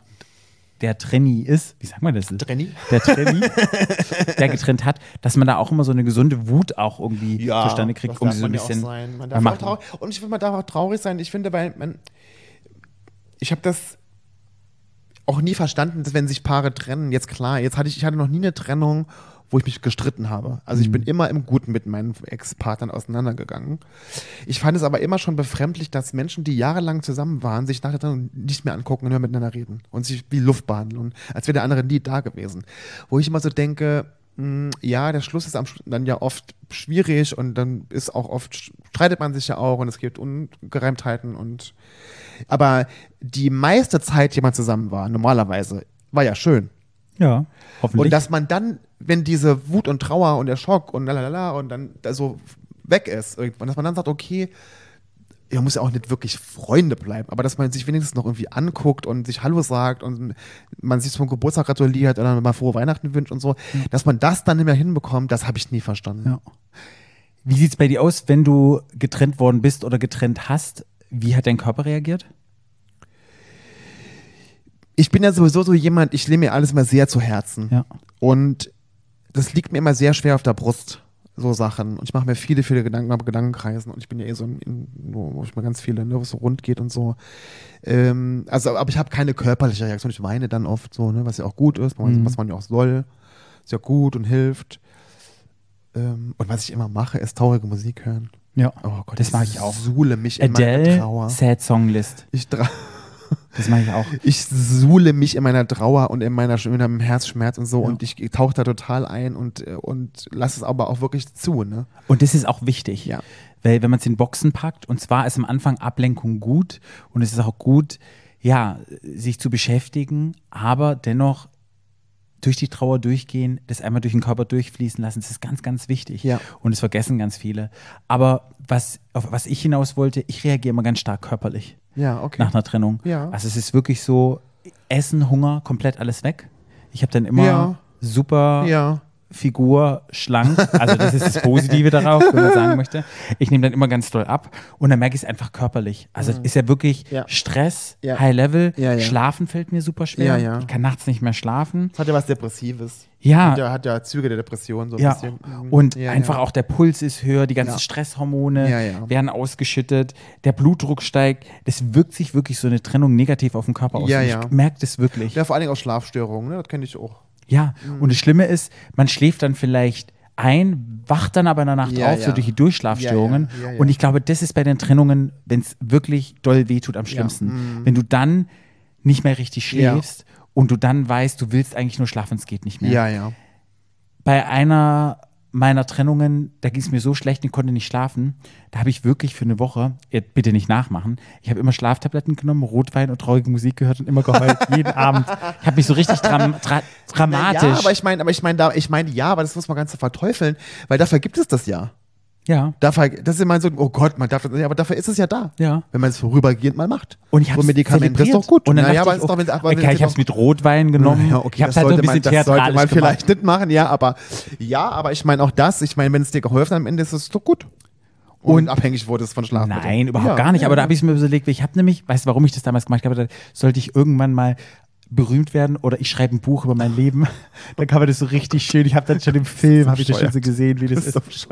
der Trenni ist, wie sagt man das? Trenni? Der Trenni, der getrennt hat, dass man da auch immer so eine gesunde Wut auch irgendwie zustande kriegt, um so ein man ja auch bisschen. sein. Man Man darf auch macht- traurig, und ich finde, man darf auch traurig sein. Ich finde, weil man, ich habe das auch nie verstanden, dass wenn sich Paare trennen, jetzt klar, jetzt hatte ich, ich hatte noch nie eine Trennung, wo ich mich gestritten habe. Also ich bin immer im Guten mit meinen Ex-Partnern auseinandergegangen. Ich fand es aber immer schon befremdlich, dass Menschen, die jahrelang zusammen waren, sich nach der Trennung nicht mehr angucken und nur miteinander reden und sich wie Luft behandeln, und als wäre der andere nie da gewesen. Wo ich immer so denke, mh, ja, der Schluss ist am Schluss dann ja oft schwierig und dann ist auch oft, streitet man sich ja auch und es gibt Ungereimtheiten und aber die meiste Zeit, die man zusammen war, normalerweise, war ja schön. Ja, hoffentlich. Und dass man dann, wenn diese Wut und Trauer und der Schock und lalala und dann da so weg ist irgendwann, dass man dann sagt, okay, ihr muss ja auch nicht wirklich Freunde bleiben, aber dass man sich wenigstens noch irgendwie anguckt und sich Hallo sagt und man sich zum Geburtstag gratuliert oder mal frohe Weihnachten wünscht und so, dass man das dann nicht mehr hinbekommt, das habe ich nie verstanden. Ja. Wie sieht es bei dir aus, wenn du getrennt worden bist oder getrennt hast? Wie hat dein Körper reagiert? Ich bin ja sowieso so jemand, ich nehme mir alles mal sehr zu Herzen. Ja. Und das liegt mir immer sehr schwer auf der Brust, so Sachen. Und ich mache mir viele, viele Gedanken, habe Gedankenkreisen. Und ich bin ja eh so, in, in, wo ich mir ganz viele, ne, wo es so rund geht und so. Ähm, also, aber ich habe keine körperliche Reaktion. Ich weine dann oft so, ne, was ja auch gut ist, Mhm. was man ja auch soll. Ist ja gut und hilft. Ähm, und was ich immer mache, ist traurige Musik hören. Ja. Oh Gott, das mache ich auch. suhle mich in meiner Adele, Trauer. Sad Song List. Ich, tra Das mache ich auch. ich suhle mich in meiner Trauer und in, meiner, in meinem Herzschmerz und so und ich tauche da total ein und, äh, und lasse es aber auch wirklich zu. Ne? Und das ist auch wichtig. Ja. Weil wenn man es in Boxen packt, und zwar ist am Anfang Ablenkung gut und es ist auch gut, ja, sich zu beschäftigen, aber dennoch durch die Trauer durchgehen, das einmal durch den Körper durchfließen lassen, das ist ganz, ganz wichtig. Ja. Und das vergessen ganz viele. Aber was, auf was ich hinaus wollte, ich reagiere immer ganz stark körperlich Ja, okay. nach einer Trennung. Ja. Also es ist wirklich so, Essen, Hunger, komplett alles weg. Ich habe dann immer Ja. super ja. Figur schlank. Also das ist das Positive darauf, wenn man sagen möchte. Ich nehme dann immer ganz doll ab und dann merke ich es einfach körperlich. Also es ist ja wirklich Mhm. Ja. Stress, Ja. High Level. Ja, ja. Schlafen fällt mir super schwer. Ja, ja. Ich kann nachts nicht mehr schlafen. Das hat ja was Depressives. Ja. Hat ja, hat ja Züge der Depression so ein Ja, bisschen. Mhm. und ja, einfach ja. auch der Puls ist höher, die ganzen Ja. Stresshormone Ja, ja. werden ausgeschüttet, der Blutdruck steigt. Das wirkt sich wirklich so eine Trennung negativ auf den Körper aus. Ja, Und ja. Ich merke das wirklich. Ja, vor allen Dingen auch Schlafstörungen, ne? das kenne ich auch. Ja, Mhm. und das Schlimme ist, man schläft dann vielleicht ein, wacht dann aber in der Nacht Ja, auf, so ja. durch die Durchschlafstörungen. Ja. Und ich glaube, das ist bei den Trennungen, wenn es wirklich doll wehtut, am schlimmsten. Wenn du dann nicht mehr richtig mhm. Schläfst und du dann weißt, du willst eigentlich nur schlafen, es geht nicht mehr. Ja, ja. Bei einer meiner Trennungen, da ging es mir so schlecht, ich konnte nicht schlafen. Da habe ich wirklich für eine Woche, bitte nicht nachmachen, ich habe immer Schlaftabletten genommen, Rotwein und traurige Musik gehört und immer geheult, jeden Abend. Ich habe mich so richtig dram dra dramatisch. Ja, aber ich meine, aber ich meine, ich meine, ja, aber das muss man ganz verteufeln, weil dafür gibt es das ja. Ja. Dafür, das ist immer so, oh Gott, man darf das, ja, aber dafür ist es ja da. Ja. Wenn man es vorübergehend mal macht. Und ich habe so Medikamente ist doch gut. Und dann Na ja, dachte aber ich, ist doch, oh, aber okay, ich habe es mit Rotwein genommen. Ja, okay, ich habe das halt so ein sollte bisschen man, das sollte man gemacht. vielleicht nicht machen, ja, aber ja, aber ich meine auch das, ich meine, wenn es dir geholfen hat, am Ende ist es doch gut. Und, Und- abhängig wurde es von Schlafmitteln. Nein, überhaupt Ja, gar nicht. ja, Aber da habe ich mir überlegt, ich habe nämlich, weißt du, warum ich das damals gemacht habe? Da sollte ich irgendwann mal berühmt werden oder ich schreibe ein Buch über mein Leben. dann kann man das so richtig schön. Ich habe dann schon im Film, habe ich das schon so gesehen, wie das Das ist so.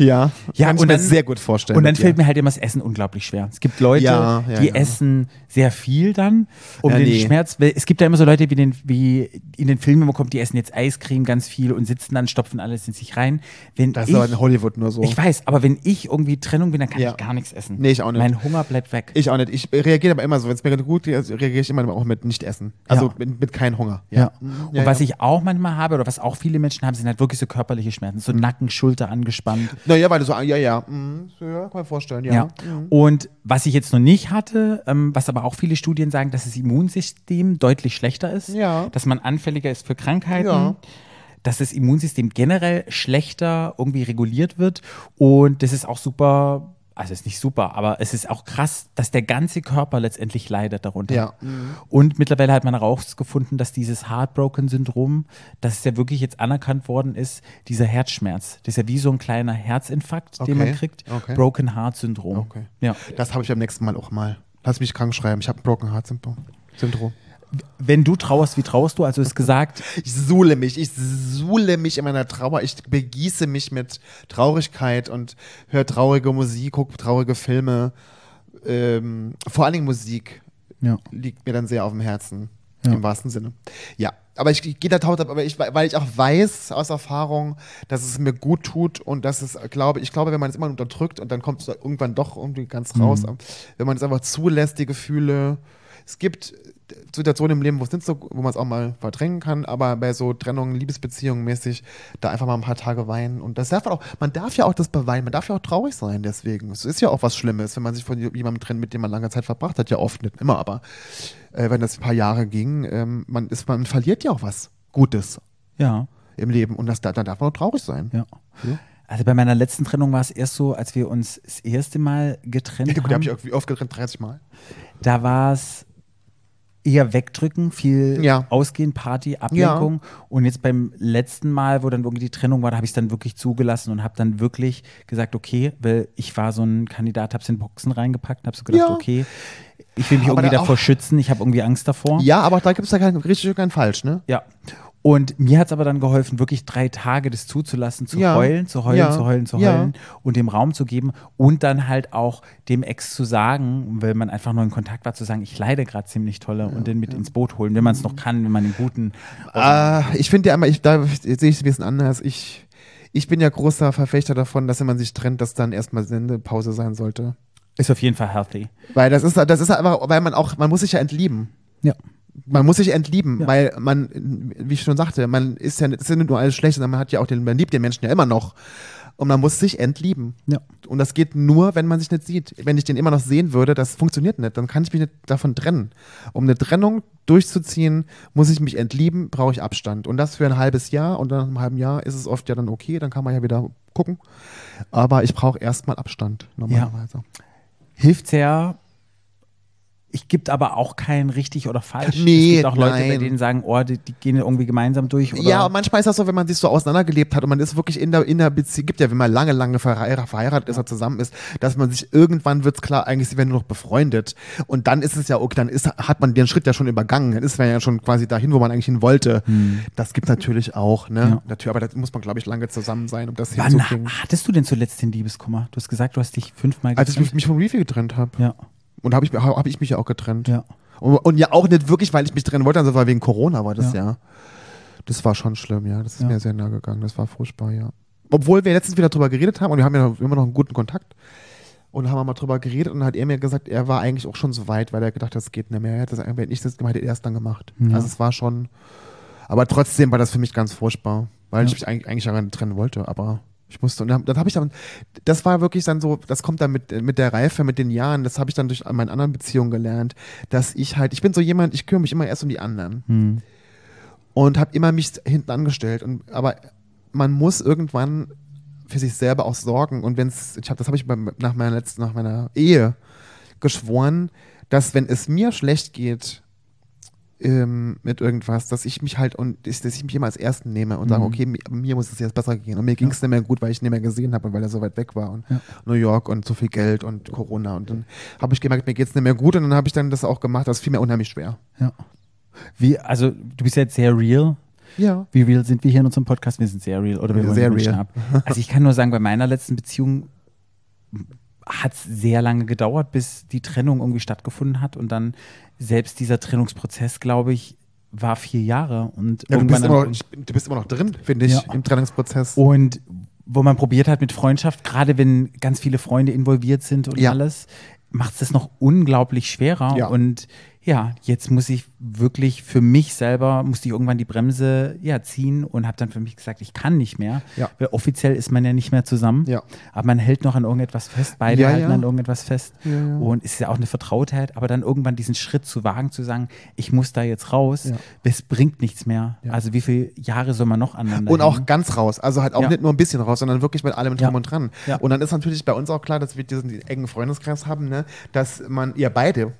Ja, Ja, kann ich und mir dann- sehr gut vorstellen. Und dann fällt mir halt immer das Essen unglaublich schwer. Es gibt Leute, Ja, ja, die ja. essen sehr viel dann, um den nee. Schmerz. Es gibt ja immer so Leute, wie, den, wie in den Filmen immer kommt, die essen jetzt Eiscreme ganz viel und sitzen dann, stopfen alles in sich rein. Wenn Das ist ich, aber in Hollywood nur so. ich weiß, aber wenn ich irgendwie Trennung bin, dann kann ich gar nichts essen. Nee, ich auch nicht. Mein Hunger bleibt weg. Ich auch nicht. Ich reagiere aber immer so. Wenn es mir gut geht, reagiere ich immer auch mit nicht essen. Also mit, mit keinem Hunger. Ja. Und was ich auch manchmal habe, oder was auch viele Menschen haben, sind halt wirklich so körperliche Schmerzen. So Nacken, Schulter angespannt. Naja, weil du so, ja, ja. Mhm. ja kann man vorstellen, ja. Ja. Und was ich jetzt noch nicht hatte, ähm, was aber auch viele Studien sagen, dass das Immunsystem deutlich schlechter ist, Ja. dass man anfälliger ist für Krankheiten. Ja. Dass das Immunsystem generell schlechter irgendwie reguliert wird. Und das ist auch super, also ist nicht super, aber es ist auch krass, dass der ganze Körper letztendlich leidet darunter. Ja. Und mittlerweile hat man herausgefunden, dass dieses Heartbroken-Syndrom, dass es ja wirklich jetzt anerkannt worden ist, dieser Herzschmerz. Das ist ja wie so ein kleiner Herzinfarkt, den man Okay, kriegt. okay. Broken Heart Syndrom. Okay. Ja. Das habe ich beim nächsten Mal auch mal. Lass mich krank schreiben. Ich habe ein Broken Heart Syndrom. Syndrom. Wenn du trauerst, wie trauerst du? Also ist gesagt, Ich suhle mich, ich suhle mich in meiner Trauer, ich begieße mich mit Traurigkeit und höre traurige Musik, gucke traurige Filme. Ähm, vor allen Dingen Musik ja. liegt mir dann sehr auf dem Herzen, Ja. im wahrsten Sinne. Ja, aber ich, gehe da taut ab, aber ich, weil ich auch weiß aus Erfahrung, dass es mir gut tut und dass es, glaube ich, glaube, wenn man es immer unterdrückt und dann kommt es irgendwann doch irgendwie ganz raus, wenn man es einfach zulässt, die Gefühle. Es gibt Situationen im Leben, wo es nicht so, wo man es auch mal verdrängen kann, aber bei so Trennungen, Liebesbeziehungen mäßig, da einfach mal ein paar Tage weinen. Und das darf man auch, man darf ja auch das beweinen, man darf ja auch traurig sein deswegen. Es ist ja auch was Schlimmes, wenn man sich von jemandem trennt, mit dem man lange Zeit verbracht hat, ja oft nicht immer, aber äh, wenn das ein paar Jahre ging, ähm, man ist, man verliert ja auch was Gutes Ja. im Leben und das, da, da darf man auch traurig sein. Ja. Also bei meiner letzten Trennung war es erst so, als wir uns das erste Mal getrennt Ja, gut, haben. habe ich irgendwie oft getrennt, 30 Mal. da war es eher wegdrücken, viel Ja. Ausgehen, Party, Ablenkung. Und jetzt beim letzten Mal, wo dann irgendwie die Trennung war, da habe ich es dann wirklich zugelassen und habe dann wirklich gesagt, okay, weil ich war so ein Kandidat, habe es in Boxen reingepackt, habe so gedacht, Ja. okay, ich will mich Aber irgendwie da davor schützen, ich habe irgendwie Angst davor. Ja, aber da gibt es ja kein richtig und kein falsch, ne? Ja. Und mir hat es aber dann geholfen, wirklich drei Tage das zuzulassen, zu Ja. heulen, zu heulen, Ja. zu heulen, zu Ja. heulen und dem Raum zu geben und dann halt auch dem Ex zu sagen, weil man einfach nur in Kontakt war, zu sagen, ich leide gerade ziemlich tolle und den mit ins Boot holen, wenn man es noch kann, wenn man den guten. Ah, ich finde ja immer, ich, da sehe ich es ein bisschen anders. Ich, ich bin ja großer Verfechter davon, dass wenn man sich trennt, dass dann erstmal Sendepause sein sollte. Ist auf jeden Fall healthy. Weil das ist, das ist einfach, weil man auch, man muss sich ja entlieben. Ja. Man muss sich entlieben, Ja. weil man, wie ich schon sagte, man ist ja, es ist ja nicht nur alles schlecht, sondern man hat ja auch den, man liebt den Menschen ja immer noch. Und man muss sich entlieben. Ja. Und das geht nur, wenn man sich nicht sieht. Wenn ich den immer noch sehen würde, das funktioniert nicht. Dann kann ich mich nicht davon trennen. Um eine Trennung durchzuziehen, muss ich mich entlieben, brauche ich Abstand. Und das für ein halbes Jahr. Und nach einem halben Jahr ist es oft ja dann okay, dann kann man ja wieder gucken. Aber ich brauche erstmal Abstand, normalerweise. Hilft sehr. Ich gibt aber auch kein richtig oder falsch. Nee, es gibt auch Leute, bei nein. denen sagen, oh, die, die gehen irgendwie gemeinsam durch. Oder Ja, und manchmal ist das so, wenn man sich so auseinandergelebt hat und man ist wirklich in der, in der Beziehung, gibt ja, wenn man lange, lange verheiratet, verheiratet ist oder zusammen ist, dass man sich irgendwann wird's klar, eigentlich werden nur noch befreundet. Und dann ist es ja okay, dann ist, hat man den Schritt ja schon übergangen. Dann ist man ja schon quasi dahin, wo man eigentlich hin wollte. Das gibt's natürlich auch, ne? Hm. Ja. Natürlich, aber da muss man, glaube ich, lange zusammen sein, um das Wann hinzukriegen. hattest du denn zuletzt den Liebeskummer? Du hast gesagt, du hast dich fünfmal Als ich mich, mich von Reefy getrennt habe. Ja, Und habe ich, hab ich mich ja auch getrennt. ja. Und, und ja auch nicht wirklich, weil ich mich trennen wollte, also war wegen Corona war das Ja. ja. Das war schon schlimm, ja. Das ist Ja. mir sehr nah gegangen. Das war furchtbar, ja. Obwohl wir letztens wieder drüber geredet haben und wir haben ja immer noch einen guten Kontakt. Und haben mal drüber geredet und hat er mir gesagt, er war eigentlich auch schon so weit, weil er gedacht hat, das geht nicht mehr. Er hätte das, wenn ich das gemacht hätte, er es dann gemacht. Ja. Also es war schon, aber trotzdem war das für mich ganz furchtbar, weil ich mich eigentlich, eigentlich daran trennen wollte, aber ich musste. Und dann, dann habe ich dann, das war wirklich dann so, das kommt dann mit, mit der Reife, mit den Jahren, das habe ich dann durch meine anderen Beziehungen gelernt, dass ich halt, ich bin so jemand, ich kümmere mich immer erst um die anderen Hm. und habe immer mich hinten angestellt. Und, aber man muss irgendwann für sich selber auch sorgen. Und wenn es, ich habe, das habe ich beim, nach meiner letzten, nach meiner Ehe geschworen, dass wenn es mir schlecht geht, ähm, mit irgendwas, dass ich mich halt und dass ich mich immer als Ersten nehme und sage, okay, mi- mir muss es jetzt besser gehen. Und mir ging es nicht mehr gut, weil ich nicht mehr gesehen habe und weil er so weit weg war und New York und so viel Geld und Corona. Und dann habe ich gemerkt, mir geht es nicht mehr gut und dann habe ich dann das auch gemacht. Das fiel mir unheimlich schwer. Ja. Wie, also du bist jetzt sehr real. Ja. Wie real sind wir hier in unserem Podcast? Wir sind sehr real oder wir Sehr real. ab. Also ich kann nur sagen, bei meiner letzten Beziehung hat es sehr lange gedauert, bis die Trennung irgendwie stattgefunden hat und dann selbst dieser Trennungsprozess, glaube ich, war vier Jahre und Ja, du, bist noch, du bist immer noch drin, finde ich, Ja. im Trennungsprozess. und wo man probiert hat mit Freundschaft, gerade wenn ganz viele Freunde involviert sind und Ja. alles, macht es das noch unglaublich schwerer. Ja. Und ja, jetzt muss ich wirklich für mich selber, musste ich irgendwann die Bremse ja, ziehen und habe dann für mich gesagt, ich kann nicht mehr. Ja. Weil offiziell ist man ja nicht mehr zusammen, Ja. aber man hält noch an irgendetwas fest, beide Ja, halten ja. an irgendetwas fest. Und es ist ja auch eine Vertrautheit, aber dann irgendwann diesen Schritt zu wagen, zu sagen, ich muss da jetzt raus, Ja. es bringt nichts mehr. Also wie viele Jahre soll man noch aneinander Und auch hängen? ganz raus. Also halt auch nicht nur ein bisschen raus, sondern wirklich mit allem drum und dran. Ja. Und dann ist natürlich bei uns auch klar, dass wir diesen engen Freundeskreis haben, ne? dass man, ihr beide,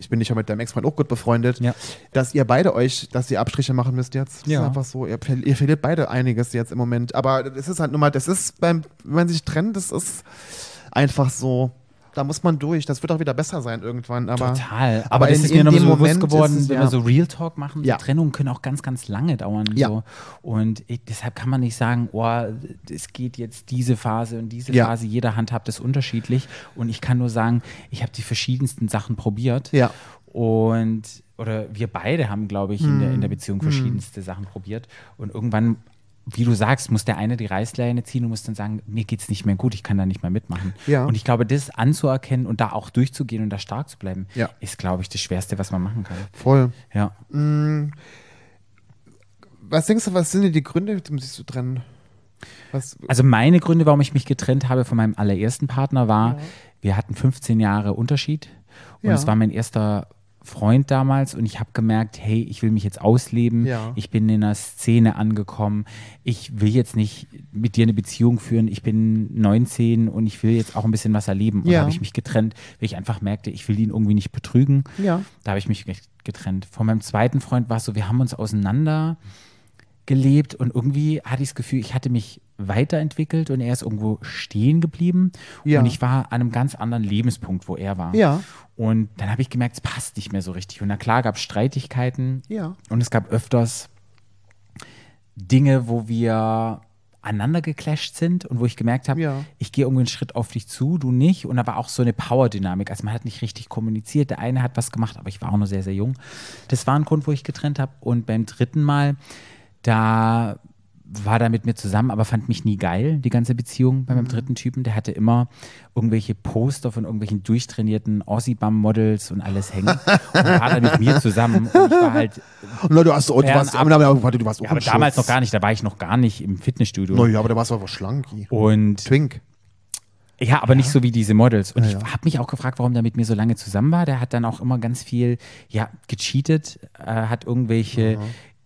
ich bin nicht ja mit deinem Ex-Freund auch gut befreundet, Ja. dass ihr beide euch, dass ihr Abstriche machen müsst jetzt. Das Ja. ist einfach so, ihr, ihr verliert beide einiges jetzt im Moment. Aber das ist halt nun mal, das ist beim, wenn man sich trennt, das ist einfach so. Da muss man durch. Das wird auch wieder besser sein irgendwann. Aber, Total. Aber, aber das in- ist mir in noch dem so bewusst geworden, es, wenn ja. wir so Real Talk machen, Ja. so Trennungen können auch ganz, ganz lange dauern. Ja. So. Und ich, deshalb kann man nicht sagen, oh, es geht jetzt diese Phase und diese Ja. Phase. Jeder handhabt das unterschiedlich. Und ich kann nur sagen, ich habe die verschiedensten Sachen probiert. Ja. Und, oder wir beide haben, glaube ich, in, der, in der Beziehung verschiedenste Sachen probiert. Und irgendwann, wie du sagst, muss der eine die Reißleine ziehen und muss dann sagen, mir geht es nicht mehr gut, ich kann da nicht mehr mitmachen. Ja. Und ich glaube, das anzuerkennen und da auch durchzugehen und da stark zu bleiben, Ja. ist, glaube ich, das Schwerste, was man machen kann. voll. Ja. Was denkst du, was sind denn die Gründe, um sich zu trennen? Was, Also meine Gründe, warum ich mich getrennt habe von meinem allerersten Partner, war, wir hatten 15 Jahre Unterschied und Ja. es war mein erster Freund damals und ich habe gemerkt, hey, ich will mich jetzt ausleben, Ja. ich bin in einer Szene angekommen, ich will jetzt nicht mit dir eine Beziehung führen, ich bin 19 und ich will jetzt auch ein bisschen was erleben. Und Ja. da habe ich mich getrennt, weil ich einfach merkte, ich will ihn irgendwie nicht betrügen. Ja. Da habe ich mich getrennt. Von meinem zweiten Freund war es so, wir haben uns auseinander gelebt und irgendwie hatte ich das Gefühl, ich hatte mich weiterentwickelt und er ist irgendwo stehen geblieben Ja. und ich war an einem ganz anderen Lebenspunkt, wo er war. Ja. Und dann habe ich gemerkt, es passt nicht mehr so richtig. Und na klar gab es Streitigkeiten Ja. und es gab öfters Dinge, wo wir aneinander geclasht sind und wo ich gemerkt habe, Ja. ich gehe irgendwie einen Schritt auf dich zu, du nicht. Und da war auch so eine Power-Dynamik. Also man hat nicht richtig kommuniziert. Der eine hat was gemacht, aber ich war auch noch sehr, sehr jung. Das war ein Grund, wo ich getrennt habe. Und beim dritten Mal, da war er mit mir zusammen, aber fand mich nie geil, die ganze Beziehung bei meinem dritten Typen. Der hatte immer irgendwelche Poster von irgendwelchen durchtrainierten Aussie-Bum-Models und alles hängen und war dann mit mir zusammen. Und ich war halt, Na, du, hast, oh, du warst, aber, warte, du warst ja, aber damals noch gar nicht, da war ich noch gar nicht im Fitnessstudio. Naja, aber da warst du aber schlanki. Und Twink. Ja, aber nicht so wie diese Models. Und Ja, ich ja. habe mich auch gefragt, warum der mit mir so lange zusammen war. Der hat dann auch immer ganz viel, ja, gecheatet, äh, hat irgendwelche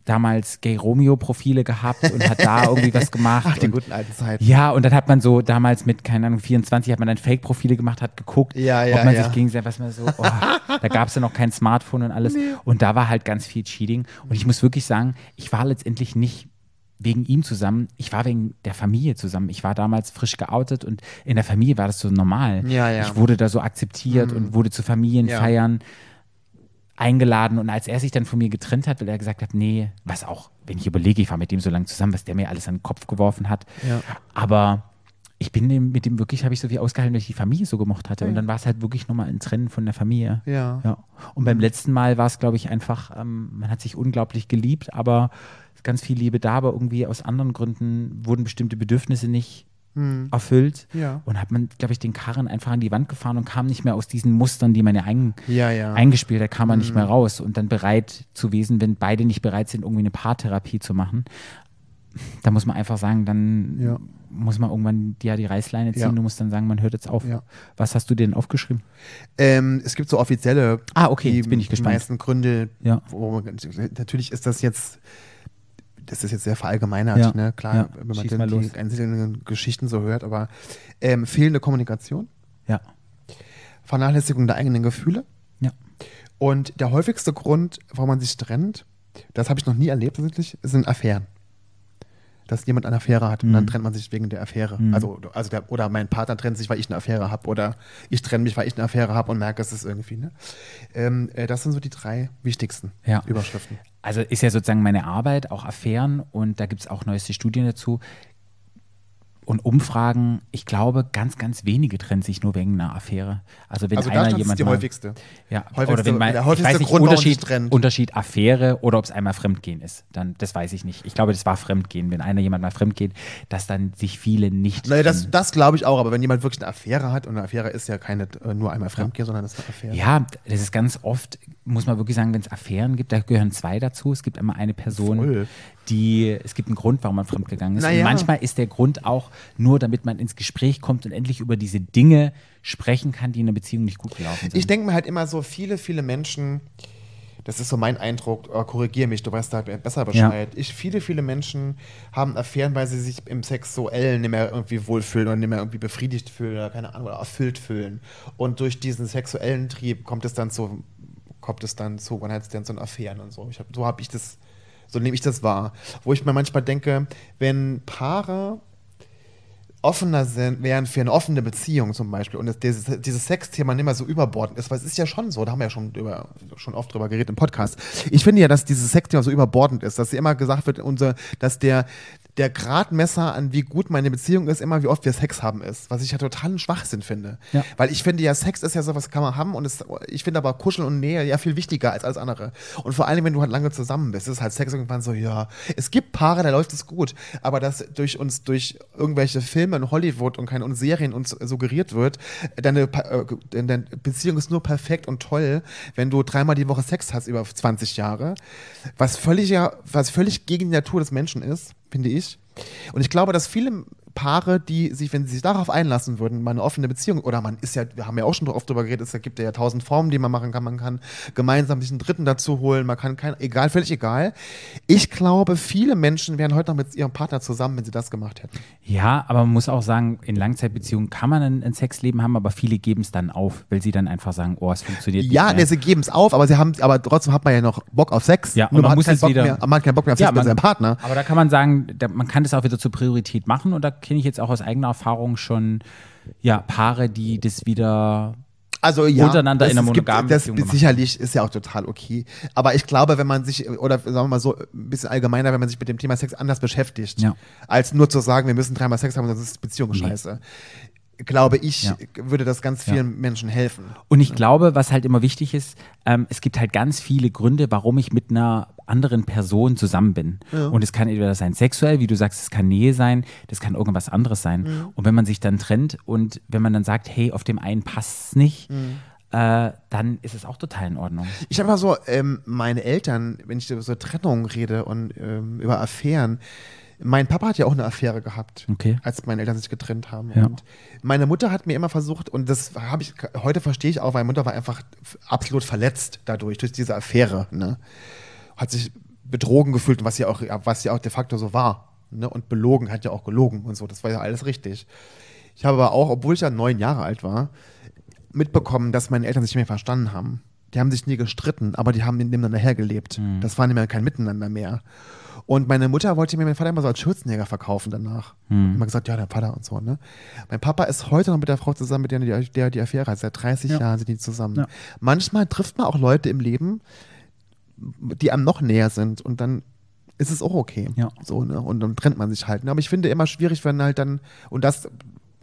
damals Gay Romeo-Profile gehabt und hat da irgendwie was gemacht. Ach, die und, guten alten Zeiten. ja, und dann hat man so damals mit, keine Ahnung, 24 hat man dann Fake-Profile gemacht, hat geguckt, Ja, ja, ob man ja. sich gegenseitig, was man so, oh, da gab es ja noch kein Smartphone und alles. Und da war halt ganz viel Cheating. Und ich muss wirklich sagen, ich war letztendlich nicht wegen ihm zusammen, ich war wegen der Familie zusammen. Ich war damals frisch geoutet und in der Familie war das so normal. Ja, ja. Ich wurde da so akzeptiert und wurde zu Familienfeiern eingeladen und als er sich dann von mir getrennt hat, weil er gesagt hat, nee, was auch, wenn ich überlege, ich war mit dem so lange zusammen, was der mir alles an den Kopf geworfen hat. Ja. Aber ich bin dem, mit dem wirklich, habe ich so viel ausgehalten, weil ich die Familie so gemocht hatte. Und dann war es halt wirklich nochmal ein Trennen von der Familie. Ja. ja. Und beim letzten Mal war es, glaube ich, einfach, ähm, man hat sich unglaublich geliebt, aber ganz viel Liebe da, aber irgendwie aus anderen Gründen wurden bestimmte Bedürfnisse nicht erfüllt. Hm. Ja. Und hat man, glaube ich, den Karren einfach an die Wand gefahren und kam nicht mehr aus diesen Mustern, die man ja, ein, Ja, ja. Hm. eingespielt hat, kam man nicht mehr raus. Und dann bereit zu wesen, wenn beide nicht bereit sind, irgendwie eine Paartherapie zu machen, da muss man einfach sagen, dann Ja. muss man irgendwann ja die Reißleine ziehen. Ja. Du musst dann sagen, man hört jetzt auf. Ja. Was hast du denn aufgeschrieben? Ähm, es gibt so offizielle Ah, okay, die jetzt bin ich gespannt. meisten Gründe, Ja. wo man, natürlich ist das jetzt, das ist jetzt sehr verallgemeinert, Ja. ne? klar, Ja. wenn man mal die einzelnen Geschichten so hört, aber ähm, fehlende Kommunikation, Ja. Vernachlässigung der eigenen Gefühle Ja. Und der häufigste Grund, warum man sich trennt, das habe ich noch nie erlebt, tatsächlich, sind Affären. Dass jemand eine Affäre hat und Mhm. dann trennt man sich wegen der Affäre. Also, also der, oder mein Partner trennt sich, weil ich eine Affäre habe. Oder ich trenne mich, weil ich eine Affäre habe und merke, es ist irgendwie. Ne? Ähm, äh, das sind so die drei wichtigsten Ja. Überschriften. Also ist ja sozusagen meine Arbeit, auch Affären und da gibt es auch neueste Studien dazu. Und Umfragen, ich glaube, ganz, ganz wenige trennen sich nur wegen einer Affäre. Also wenn Also einer Deutschland ist jemand die mal, häufigste. Ja, Häufigste- oder wenn mal, der ich häufigste weiß nicht, Grund, Unterschied, trennt. Unterschied Affäre oder ob es einmal Fremdgehen ist. Dann, das weiß ich nicht. Ich glaube, das war Fremdgehen. Wenn einer jemand mal Fremdgeht, dass dann sich viele nicht Naja, das, trennen. das glaube ich auch, aber wenn jemand wirklich eine Affäre hat, und eine Affäre ist ja keine äh, nur einmal Fremdgehen, sondern das ist eine Affäre. Ja, das ist ganz oft, muss man wirklich sagen, wenn es Affären gibt, da gehören zwei dazu. Es gibt immer eine Person, Voll. Die, es gibt einen Grund, warum man fremdgegangen ist. Na Und ja. manchmal ist der Grund auch nur, damit man ins Gespräch kommt und endlich über diese Dinge sprechen kann, die in einer Beziehung nicht gut gelaufen sind. Ich denke mir halt immer so, viele, viele Menschen, das ist so mein Eindruck, oh, korrigier mich, du weißt da besser Bescheid. Ich, viele, viele Menschen haben Affären, weil sie sich im Sexuellen nicht mehr irgendwie wohlfühlen oder nicht mehr irgendwie befriedigt fühlen oder keine Ahnung, oder erfüllt fühlen. Und durch diesen sexuellen Trieb kommt es dann zu, kommt es dann zu One-Night-Stands und Affären und so. Ich hab, so habe ich das, so nehme ich das wahr. Wo ich mir manchmal denke, wenn Paare offener sind, wären für eine offene Beziehung zum Beispiel und das, dieses, dieses Sexthema nicht mehr so überbordend ist, weil es ist ja schon so, da haben wir ja schon, über, schon oft drüber geredet im Podcast. Ich finde ja, dass dieses Sexthema so überbordend ist, dass immer gesagt wird, unser, dass der, der Gradmesser an wie gut meine Beziehung ist, immer wie oft wir Sex haben ist, was ich ja totalen Schwachsinn finde. Ja. Weil ich finde ja, Sex ist ja sowas, kann man haben und es, ich finde aber Kuscheln und Nähe ja viel wichtiger als alles andere. Und vor allem, wenn du halt lange zusammen bist, ist halt Sex irgendwann so, ja, es gibt Paare, da läuft es gut, aber dass durch uns, durch irgendwelche Filme in Hollywood und keine und Serien uns suggeriert wird, deine, Pa- äh, deine Beziehung ist nur perfekt und toll, wenn du dreimal die Woche Sex hast über 20 Jahre, was völlig, was völlig gegen die Natur des Menschen ist, finde ich. Und ich glaube, dass viele Paare, die sich, wenn sie sich darauf einlassen würden, mal eine offene Beziehung, oder man ist ja, wir haben ja auch schon oft drüber geredet, es gibt ja tausend Formen, die man machen kann. Man kann gemeinsam sich einen Dritten dazu holen, man kann kein, egal, völlig egal. Ich glaube, viele Menschen wären heute noch mit ihrem Partner zusammen, wenn sie das gemacht hätten. ja, aber man muss auch sagen, in Langzeitbeziehungen kann man ein, ein Sexleben haben, aber viele geben es dann auf, weil sie dann einfach sagen, oh, es funktioniert Ja, nicht mehr. sie geben es auf, aber sie haben, aber trotzdem hat man ja noch Bock auf Sex. Ja, und man hat muss keinen es Bock wieder- mehr, man hat keinen Bock mehr auf Sex mit seinem Partner. Aber da kann man sagen, da, man kann das auch wieder zur Priorität machen und da kenne ich jetzt auch aus eigener Erfahrung schon ja, Paare, die das wieder Also ja, untereinander das, in einer es gibt- monogamen das Beziehung sicherlich ist ja auch total okay. Aber ich glaube, wenn man sich oder sagen wir mal so ein bisschen allgemeiner, wenn man sich mit dem Thema Sex anders beschäftigt, Ja. als nur zu sagen, wir müssen dreimal Sex haben, sonst ist Beziehung scheiße. Glaube ich, Ja. würde das ganz vielen Menschen helfen. Und ich glaube, was halt immer wichtig ist, ähm, es gibt halt ganz viele Gründe, warum ich mit einer anderen Person zusammen bin. Und es kann entweder sein sexuell, wie du sagst, es kann Nähe sein, das kann irgendwas anderes sein. Und wenn man sich dann trennt und wenn man dann sagt, hey, auf dem einen passt es nicht, äh, dann ist es auch total in Ordnung. Ich habe mal so, ähm, meine Eltern, wenn ich über so Trennung rede und ähm, über Affären, mein Papa hat ja auch eine Affäre gehabt, Okay. als meine Eltern sich getrennt haben. Ja. Und meine Mutter hat mir immer versucht, und das habe ich, heute verstehe ich auch, meine Mutter war einfach absolut verletzt dadurch, durch diese Affäre. Ne? Hat sich betrogen gefühlt, was ja auch, was ja auch de facto so war. Ne? Und belogen, hat ja auch gelogen und so, das war ja alles richtig. Ich habe aber auch, obwohl ich ja neun Jahre alt war, mitbekommen, dass meine Eltern sich nicht mehr verstanden haben. Die haben sich nie gestritten, aber die haben nebeneinander hergelebt. Das war nicht mehr kein Miteinander mehr. Und meine Mutter wollte mir meinen Vater immer so als Schürzenjäger verkaufen danach. Immer gesagt, ja, dein Vater und so, ne? Mein Papa ist heute noch mit der Frau zusammen, mit der die, der die Affäre hat. Seit 30 Ja. Jahren sind die zusammen. Ja. Manchmal trifft man auch Leute im Leben, die einem noch näher sind und dann ist es auch okay. Ja. So, ne? Und dann trennt man sich halt. Ne? Aber ich finde immer schwierig, wenn halt dann, und das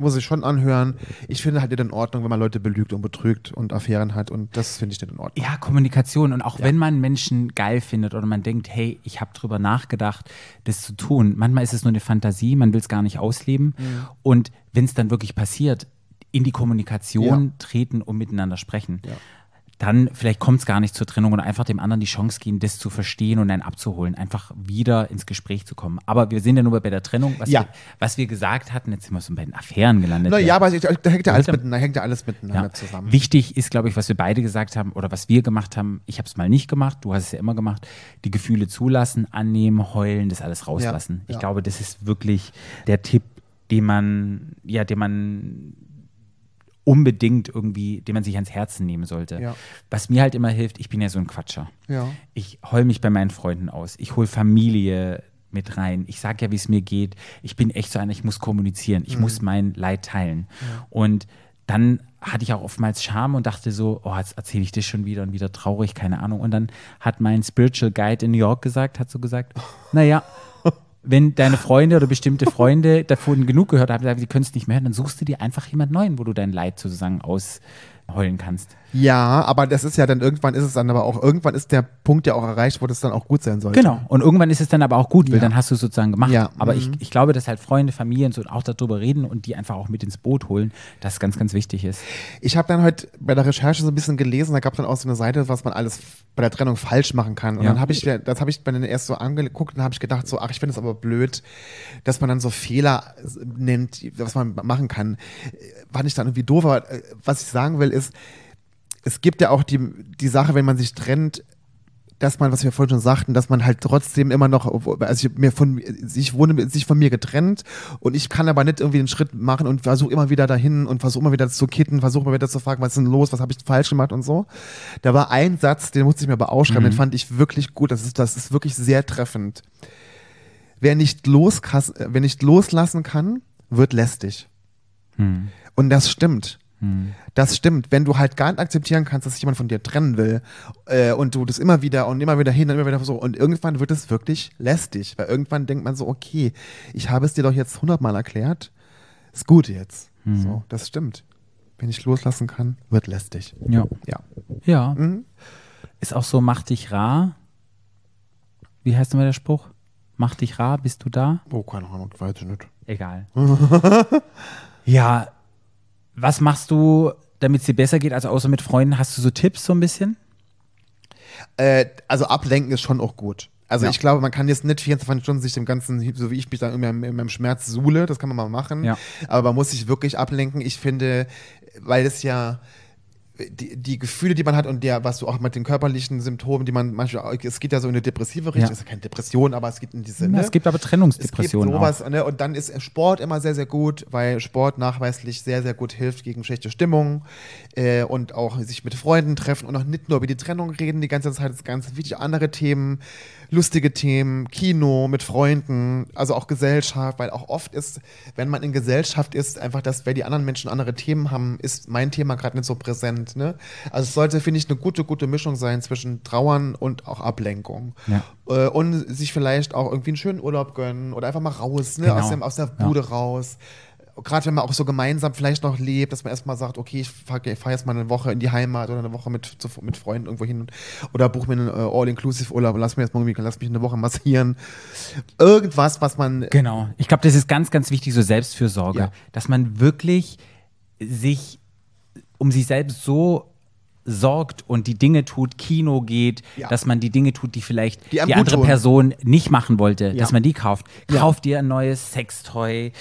muss ich schon anhören, ich finde halt nicht in Ordnung, wenn man Leute belügt und betrügt und Affären hat und das finde ich nicht in Ordnung. Ja, Kommunikation. Und auch wenn man Menschen geil findet oder man denkt, hey, ich habe drüber nachgedacht, das zu tun. Manchmal ist es nur eine Fantasie, man will es gar nicht ausleben. Und wenn es dann wirklich passiert, in die Kommunikation Ja. treten und miteinander sprechen. Dann vielleicht kommt es gar nicht zur Trennung und einfach dem anderen die Chance geben, das zu verstehen und einen abzuholen, einfach wieder ins Gespräch zu kommen. Aber wir sind ja nur bei der Trennung, was, Ja. wir, was wir gesagt hatten, jetzt sind wir so bei den Affären gelandet. Na ja, aber ich- da hängt ja alles, Bitte? miteinander, hängt ja alles miteinander Ja. zusammen. Wichtig ist, glaube ich, was wir beide gesagt haben oder was wir gemacht haben. Ich habe es mal nicht gemacht, du hast es ja immer gemacht. Die Gefühle zulassen, annehmen, heulen, das alles rauslassen. Ja, Ich ja. glaube, das ist wirklich der Tipp, den man, ja, den man unbedingt irgendwie, den man sich ans Herzen nehmen sollte. Ja. Was mir halt immer hilft, ich bin ja so ein Quatscher. Ja. Ich heul mich bei meinen Freunden aus. Ich hole Familie mit rein. Ich sage ja, wie es mir geht. Ich bin echt so einer, ich muss kommunizieren. Ich muss mein Leid teilen. Und dann hatte ich auch oftmals Scham und dachte so, oh, jetzt erzähle ich das schon wieder und wieder traurig, keine Ahnung. Und dann hat mein Spiritual Guide in New York gesagt, hat so gesagt, naja, wenn deine Freunde oder bestimmte Freunde davon genug gehört haben, sie können es nicht mehr hören, dann suchst du dir einfach jemand Neuen, wo du dein Leid sozusagen ausheulen kannst. Ja, aber das ist ja dann irgendwann ist es dann aber auch irgendwann ist der Punkt ja auch erreicht, wo das dann auch gut sein sollte. Genau. Und irgendwann ist es dann aber auch gut, weil Ja. dann hast du es sozusagen gemacht. Ja. Aber Mhm. ich, ich glaube, dass halt Freunde, Familien so auch darüber reden und die einfach auch mit ins Boot holen, das ganz, ganz wichtig ist. Ich habe dann heute bei der Recherche so ein bisschen gelesen, da gab es dann auch so eine Seite, was man alles bei der Trennung falsch machen kann. Und Ja. dann habe ich, das habe ich mir dann erst so angeguckt und habe ich gedacht, so, ach, ich finde es aber blöd, dass man dann so Fehler nennt, was man machen kann. War nicht dann irgendwie doof, aber äh, was ich sagen will, ist, es gibt ja auch die, die Sache, wenn man sich trennt, dass man, was wir vorhin schon sagten, dass man halt trotzdem immer noch, also ich, mir von, ich wohne sich von mir getrennt und ich kann aber nicht irgendwie den Schritt machen und versuche immer wieder dahin und versuche immer wieder zu kitten, versuche immer wieder zu fragen, was ist denn los, was habe ich falsch gemacht und so. Da war ein Satz, den musste ich mir aber ausschreiben, den fand ich wirklich gut, das ist, das ist wirklich sehr treffend. Wer nicht, loskas, wer nicht loslassen kann, wird lästig. Und das stimmt. Das stimmt. Wenn du halt gar nicht akzeptieren kannst, dass sich jemand von dir trennen will äh, und du das immer wieder und immer wieder hin und immer wieder so und irgendwann wird es wirklich lästig, weil irgendwann denkt man so, okay, ich habe es dir doch jetzt hundertmal erklärt, ist gut jetzt. So, das stimmt. Wenn ich loslassen kann, wird lästig. Ja. Ja. Ja. Mhm. Ist auch so, mach dich rar. Wie heißt nochmal der Spruch? Mach dich rar, bist du da? Oh, keine Ahnung, weiß ich nicht. Egal. ja, was machst du, damit es dir besser geht, also außer mit Freunden? Hast du so Tipps so ein bisschen? Äh, also ablenken ist schon auch gut. Also Ja. ich glaube, man kann jetzt nicht 24 Stunden sich dem ganzen, so wie ich mich dann in meinem, in meinem Schmerz suhle, das kann man mal machen. Ja. Aber man muss sich wirklich ablenken. Ich finde, weil es ja die, die Gefühle, die man hat und der, was du auch mit den körperlichen Symptomen, die man manchmal, es geht ja so in eine depressive Richtung, Ja. es ist ja keine Depression, aber es geht in diese, Ja, ne? es gibt aber Trennungsdepressionen Es gibt sowas, ne? Und dann ist Sport immer sehr, sehr gut, weil Sport nachweislich sehr, sehr gut hilft gegen schlechte Stimmung äh, und auch sich mit Freunden treffen und auch nicht nur über die Trennung reden die ganze Zeit, ist ganz wichtig, andere Themen, lustige Themen, Kino mit Freunden, also auch Gesellschaft, weil auch oft ist, wenn man in Gesellschaft ist, einfach, dass, weil die anderen Menschen andere Themen haben, ist mein Thema gerade nicht so präsent, ne? Also es sollte, finde ich, eine gute, gute Mischung sein zwischen Trauern und auch Ablenkung. Ja. Äh, und sich vielleicht auch irgendwie einen schönen Urlaub gönnen oder einfach mal raus, ne? Genau. aus, dem, aus der Ja. Bude raus. Gerade wenn man auch so gemeinsam vielleicht noch lebt, dass man erstmal sagt, okay, ich fahre fahr jetzt mal eine Woche in die Heimat oder eine Woche mit, zu, mit Freunden irgendwo hin oder buche mir einen äh, All-Inclusive-Urlaub und lass mir jetzt mal irgendwie, lass mich eine Woche massieren. Irgendwas, was man Genau. Ich glaube, das ist ganz, ganz wichtig, so Selbstfürsorge, Ja. dass man wirklich sich um sich selbst so sorgt und die Dinge tut, Kino geht, Ja. dass man die Dinge tut, die vielleicht Die die, andere tun. Person nicht machen wollte, dass man die kauft. Ja. Kauft dir ein neues Sextoy,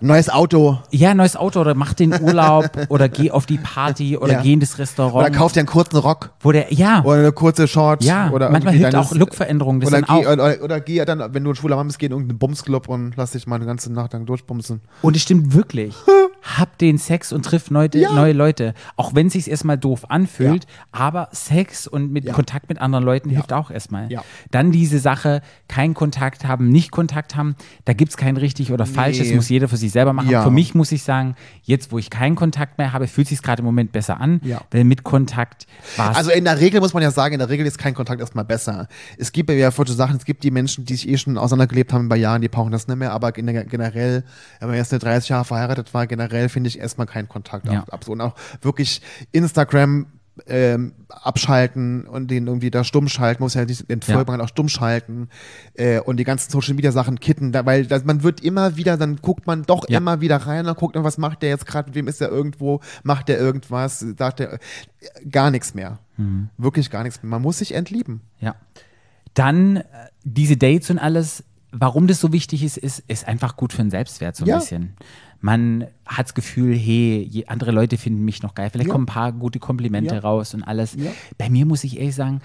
neues Auto ja, neues Auto oder mach den Urlaub oder geh auf die Party oder Ja. geh in das Restaurant. oder kauf dir einen kurzen Rock wo der, ja, oder eine kurze Short ja, oder manchmal hilft auch Lookveränderung. Oder, geh, auch. oder, oder geh dann, wenn du ein schwuler Mann bist, geh in irgendeinen Bumsclub und lass dich mal eine ganze Nacht lang durchbumsen. Und es stimmt wirklich. Hab den Sex und triff neue, Ja. neue Leute. Auch wenn es sich erstmal doof anfühlt, aber Sex und mit Ja. Kontakt mit anderen Leuten hilft auch erstmal. Ja. Dann diese Sache, kein Kontakt haben, nicht Kontakt haben, da gibt es kein richtig oder falsch, das Nee. muss jeder für sich selber machen. Ja. Für mich muss ich sagen, jetzt wo ich keinen Kontakt mehr habe, fühlt sich gerade im Moment besser an, Ja. weil mit Kontakt war Also in der Regel muss man ja sagen, in der Regel ist kein Kontakt erstmal besser. Es gibt ja solche Sachen, es gibt die Menschen, die sich eh schon auseinandergelebt haben bei Jahren, die brauchen das nicht mehr, aber gener- generell, wenn man erst eine 30 Jahre verheiratet war, generell finde ich erstmal keinen Kontakt. Ja. Ab, und auch wirklich Instagram ähm, abschalten und den irgendwie da stumm schalten, muss ja nicht den Ja. Folgen auch stumm schalten äh, und die ganzen Social Media Sachen kitten, da, weil das, man wird immer wieder, dann guckt man doch Ja. immer wieder rein und guckt, was macht der jetzt gerade, mit wem ist er irgendwo, macht der irgendwas, sagt der gar nichts mehr. Mhm. Wirklich gar nichts mehr. Man muss sich entlieben. Ja. Dann äh, diese Dates und alles, warum das so wichtig ist, ist, ist einfach gut für den Selbstwert so ein Ja. bisschen. Man hat das Gefühl, hey, andere Leute finden mich noch geil. Vielleicht Ja. kommen ein paar gute Komplimente Ja. raus und alles. Ja. Bei mir muss ich ehrlich sagen,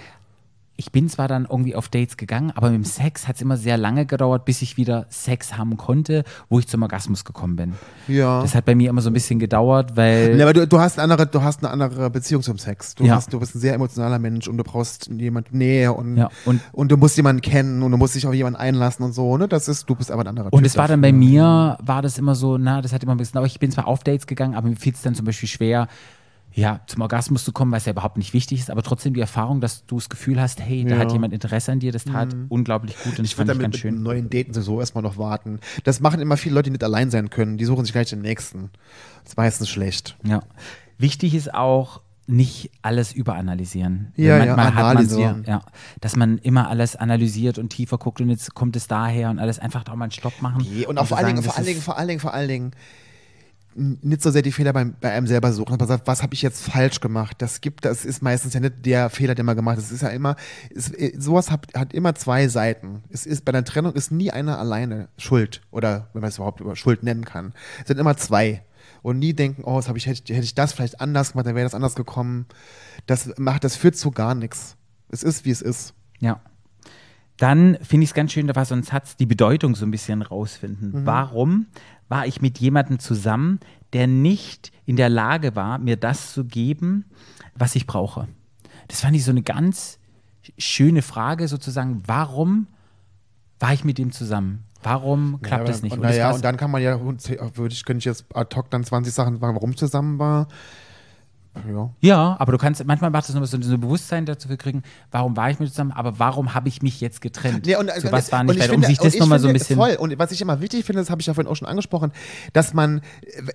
ich bin zwar dann irgendwie auf Dates gegangen, aber mit dem Sex hat es immer sehr lange gedauert, bis ich wieder Sex haben konnte, wo ich zum Orgasmus gekommen bin. Ja. Das hat bei mir immer so ein bisschen gedauert, weil. Ja, aber du, du, hast eine andere, du hast eine andere Beziehung zum Sex. Du, Ja. hast, du bist ein sehr emotionaler Mensch und du brauchst jemand Nähe und, Ja, und- und, du musst jemanden kennen und du musst dich auf jemanden einlassen und so. Ne? Das ist, du bist aber ein anderer Und Typ es war dann bei mir, war das immer so, na, das hat immer ein bisschen, aber ich bin zwar auf Dates gegangen, aber mir fiel es dann zum Beispiel schwer, ja, zum Orgasmus zu kommen, was ja überhaupt nicht wichtig ist, aber trotzdem die Erfahrung, dass du das Gefühl hast, hey, da Ja. hat jemand Interesse an dir, das tat unglaublich gut und Ich fand damit ganz mit schön. neuen Daten sowieso erstmal noch warten. Das machen immer viele Leute, die nicht allein sein können. Die suchen sich gleich den nächsten. Das ist meistens schlecht. Ja. Wichtig ist auch, nicht alles überanalysieren. Weil Ja, ja, manchmal hat man so, ja, dass man immer alles analysiert und tiefer guckt und jetzt kommt es daher und alles einfach auch mal einen Stopp machen. Nee, und auch vor allen, Dingen, vor allen Dingen, vor allen Dingen, vor allen Dingen, n- nicht so sehr die Fehler beim, bei einem selber suchen, aber sagt, was habe ich jetzt falsch gemacht? Das gibt, das ist meistens ja nicht der Fehler, den man gemacht hat. Es ist ja immer, es, äh, sowas hat, hat immer zwei Seiten. Es ist bei einer Trennung ist nie einer alleine schuld oder wenn man es überhaupt über Schuld nennen kann. Es sind immer zwei und nie denken, oh, das ich hätte, ich- hätte ich das vielleicht anders gemacht, dann wäre das anders gekommen. Das macht, das führt zu gar nichts. Es ist wie es ist. Ja. Dann finde ich es ganz schön, da war so ein Satz, die Bedeutung so ein bisschen rausfinden. Mhm. Warum war ich mit jemandem zusammen, der nicht in der Lage war, mir das zu geben, was ich brauche? Das fand ich so eine ganz schöne Frage sozusagen. Warum war ich mit dem zusammen? Warum klappt ja, das nicht? Und, naja, und dann kann man ja, würde ich, könnte ich jetzt ad hoc dann 20 Sachen sagen, warum ich zusammen war. Ja. Ja, aber du kannst, manchmal macht es nur so ein Bewusstsein dazu kriegen, warum war ich mit zusammen, aber warum habe ich mich jetzt getrennt? Nee, und, so was war nicht um sich das nochmal so ein bisschen. Voll. Und was ich immer wichtig finde, das habe ich ja vorhin auch schon angesprochen, dass man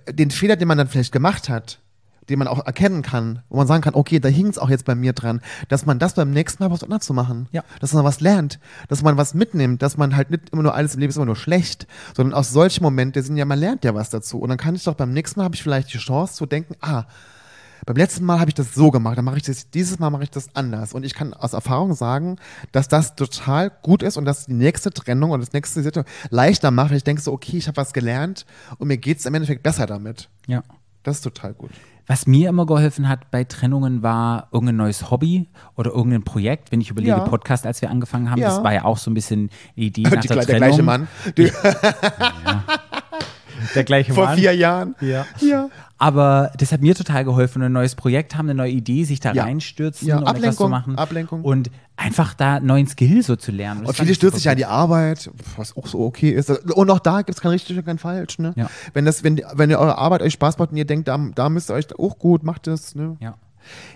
äh, den Fehler, den man dann vielleicht gemacht hat, den man auch erkennen kann, wo man sagen kann, okay, da hing es auch jetzt bei mir dran, dass man das beim nächsten Mal was anders zu machen. Ja. Dass man was lernt, dass man was mitnimmt, dass man halt nicht immer nur alles im Leben ist immer nur schlecht, sondern aus solchen Momenten sind ja, man lernt ja was dazu. Und dann kann ich doch beim nächsten Mal habe ich vielleicht die Chance zu denken, ah, beim letzten Mal habe ich das so gemacht, dann mache ich das, dieses Mal mache ich das anders. Und ich kann aus Erfahrung sagen, dass das total gut ist und dass die nächste Trennung und das nächste Situation leichter macht, weil ich denke so, okay, ich habe was gelernt und mir geht es im Endeffekt besser damit. Ja. Das ist total gut. Was mir immer geholfen hat bei Trennungen war irgendein neues Hobby oder irgendein Projekt. Wenn ich überlege, Ja. Podcast, als wir angefangen haben, Ja. das war ja auch so ein bisschen die Idee nach Die, der der Trennung. gleiche Mann. Die, Der gleiche vor Mann. vier Jahren. Ja. Ja. Aber das hat mir total geholfen, ein neues Projekt haben, eine neue Idee, sich da Ja. reinstürzen Ja, und etwas zu Ablenkung, machen. Ablenkung. Und einfach da einen neuen Skill so zu lernen. Das Und viele stürzen sich ja die Arbeit, was auch so okay ist. Und auch da gibt es kein richtig und kein falsch. Ne? Ja. Wenn, das, wenn, wenn eure Arbeit euch Spaß macht und ihr denkt, da, da müsst ihr euch auch gut, macht das. Ne? Ja.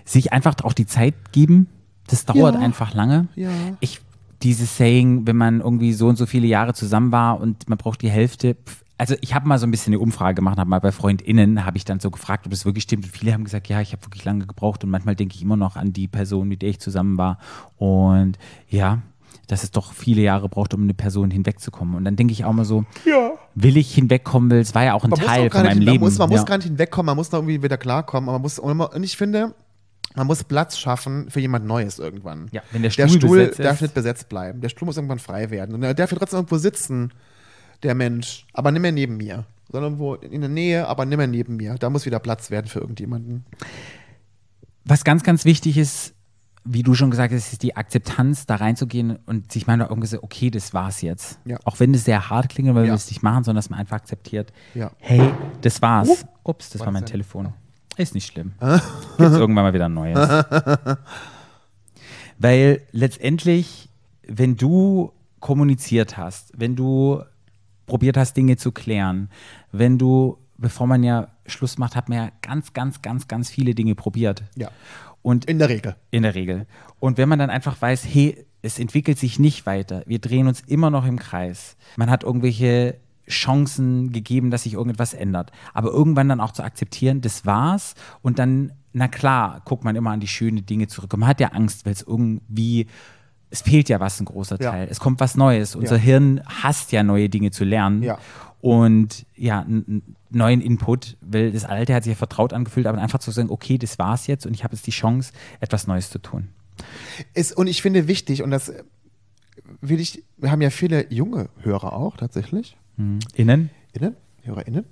Sich einfach auch die Zeit geben, das dauert Ja. einfach lange. Ja. Ich, dieses Saying, wenn man irgendwie so und so viele Jahre zusammen war und man braucht die Hälfte, pf, also ich habe mal so ein bisschen eine Umfrage gemacht, habe mal bei FreundInnen, habe ich dann so gefragt, ob das wirklich stimmt. Und viele haben gesagt, ja, ich habe wirklich lange gebraucht und manchmal denke ich immer noch an die Person, mit der ich zusammen war. Und ja, dass es doch viele Jahre braucht, um eine Person hinwegzukommen. Und dann denke ich auch mal so, will ich hinwegkommen will, es war ja auch ein Man Teil von meinem man Leben. muss, man ja. muss gar nicht hinwegkommen, man muss da irgendwie wieder klarkommen. Aber man muss, und man- ich finde, man muss Platz schaffen für jemand Neues irgendwann. Ja, wenn der der Stuhl Stuhl besetzt darf nicht besetzt bleiben. Der Stuhl muss irgendwann frei werden. Und er darf ja trotzdem irgendwo sitzen, der Mensch. Aber nicht mehr neben mir. Sondern irgendwo in der Nähe, aber nicht mehr neben mir. Da muss wieder Platz werden für irgendjemanden. Was ganz, ganz wichtig ist, wie du schon gesagt hast, ist die Akzeptanz, da reinzugehen und sich manchmal irgendwie so, okay, das war's jetzt. Ja. Auch wenn es sehr hart klingt, weil Ja. wir es nicht machen, sondern dass man einfach akzeptiert, Ja. hey, das war's. Uh, Ups, das war mein? Telefon. Ist nicht schlimm. Gibt's irgendwann mal wieder ein neues. Weil letztendlich, wenn du kommuniziert hast, wenn du probiert hast, Dinge zu klären, wenn du, bevor man ja Schluss macht, hat man ja ganz, ganz, ganz, ganz viele Dinge probiert. Ja. Und In der Regel. in der Regel. Und wenn man dann einfach weiß, hey, es entwickelt sich nicht weiter, wir drehen uns immer noch im Kreis, man hat irgendwelche Chancen gegeben, dass sich irgendetwas ändert, aber irgendwann dann auch zu akzeptieren, das war's und dann, na klar, guckt man immer an die schönen Dinge zurück. Und man hat ja Angst, weil es irgendwie, es fehlt ja was, ein großer Ja. Teil. Es kommt was Neues. Unser Ja. Hirn hasst ja neue Dinge zu lernen. Ja. Und ja, n- n- neuen Input, weil das Alte hat sich ja vertraut angefühlt, aber einfach zu sagen, okay, das war's jetzt und ich habe jetzt die Chance, etwas Neues zu tun. Ist, und ich finde wichtig, und das äh, will ich, wir haben ja viele junge Hörer auch tatsächlich. Innen? Innen, HörerInnen,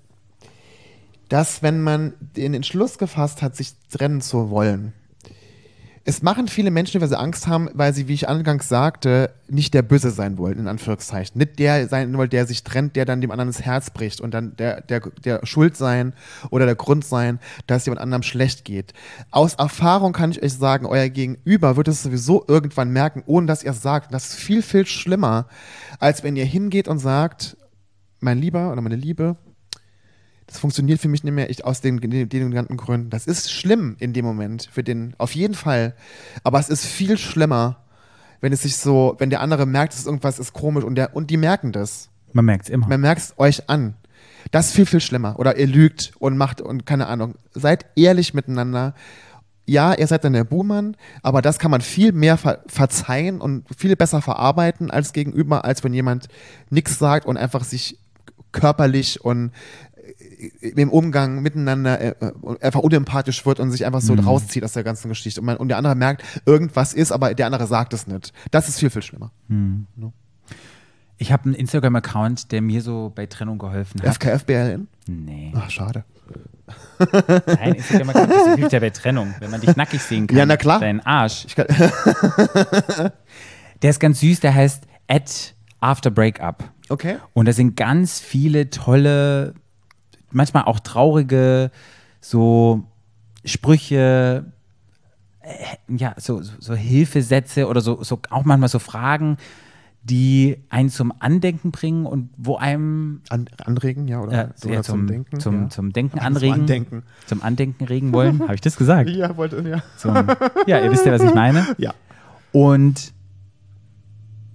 dass wenn man den Entschluss gefasst hat, sich trennen zu wollen, es machen viele Menschen, weil sie Angst haben, weil sie, wie ich angangs sagte, nicht der Böse sein wollen, in Anführungszeichen. Nicht der sein wollen, der sich trennt, der dann dem anderen das Herz bricht und dann der, der, der Schuld sein oder der Grund sein, dass jemand anderem schlecht geht. Aus Erfahrung kann ich euch sagen, euer Gegenüber wird es sowieso irgendwann merken, ohne dass ihr es sagt. Das ist viel, viel schlimmer, als wenn ihr hingeht und sagt, mein Lieber oder meine Liebe, das funktioniert für mich nicht mehr ich, aus den, den, den genannten Gründen. Das ist schlimm in dem Moment für den, auf jeden Fall. Aber es ist viel schlimmer, wenn es sich so, wenn der andere merkt, dass irgendwas ist komisch und, der, und die merken das. Man merkt es immer. Man merkt es euch an. Das ist viel, viel schlimmer. Oder ihr lügt und macht und keine Ahnung. Seid ehrlich miteinander. Ja, ihr seid dann der Buhmann, aber das kann man viel mehr ver verzeihen und viel besser verarbeiten als gegenüber, als wenn jemand nichts sagt und einfach sich körperlich und im Umgang miteinander äh, äh, einfach unempathisch wird und sich einfach so rauszieht aus der ganzen Geschichte. Und, man, und der andere merkt, irgendwas ist, aber der andere sagt es nicht. Das ist viel, viel schlimmer. Ich habe einen Instagram-Account, der mir so bei Trennung geholfen hat. FKFBLN? Nee. Ach, schade. Nein, Instagram-Account das hilft ja bei Trennung, wenn man dich nackig sehen kann. Ja, na klar. Deinen Arsch. Der ist ganz süß, der heißt at after breakup. okay. Und da sind ganz viele tolle, manchmal auch traurige, so Sprüche, äh, ja, so, so, so Hilfesätze oder so, so auch manchmal so Fragen, die einen zum Andenken bringen und wo einem An, anregen, ja, oder, äh, so, ja, oder zum, Denken. zum, ja. zum Denken Ach, zum anregen. Andenken. Zum Andenken regen wollen. Habe ich das gesagt? Ja, wollte, ja. Zum, ja, ihr wisst ja, was ich meine. Ja. Und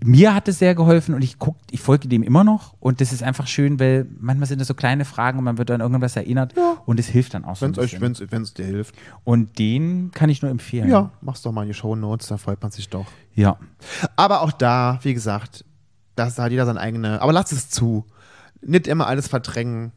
mir hat es sehr geholfen und ich guck, ich folge dem immer noch und das ist einfach schön, weil manchmal sind das so kleine Fragen und man wird an irgendwas erinnert und es hilft dann auch so Wenn ein es euch, wenn's, wenn's dir hilft. Und den kann ich nur empfehlen. Ja, mach's doch mal in die Show Notes, da freut man sich doch. Ja. Aber auch da, wie gesagt, da hat jeder seine eigene. Aber lasst es zu. Nicht immer alles verdrängen.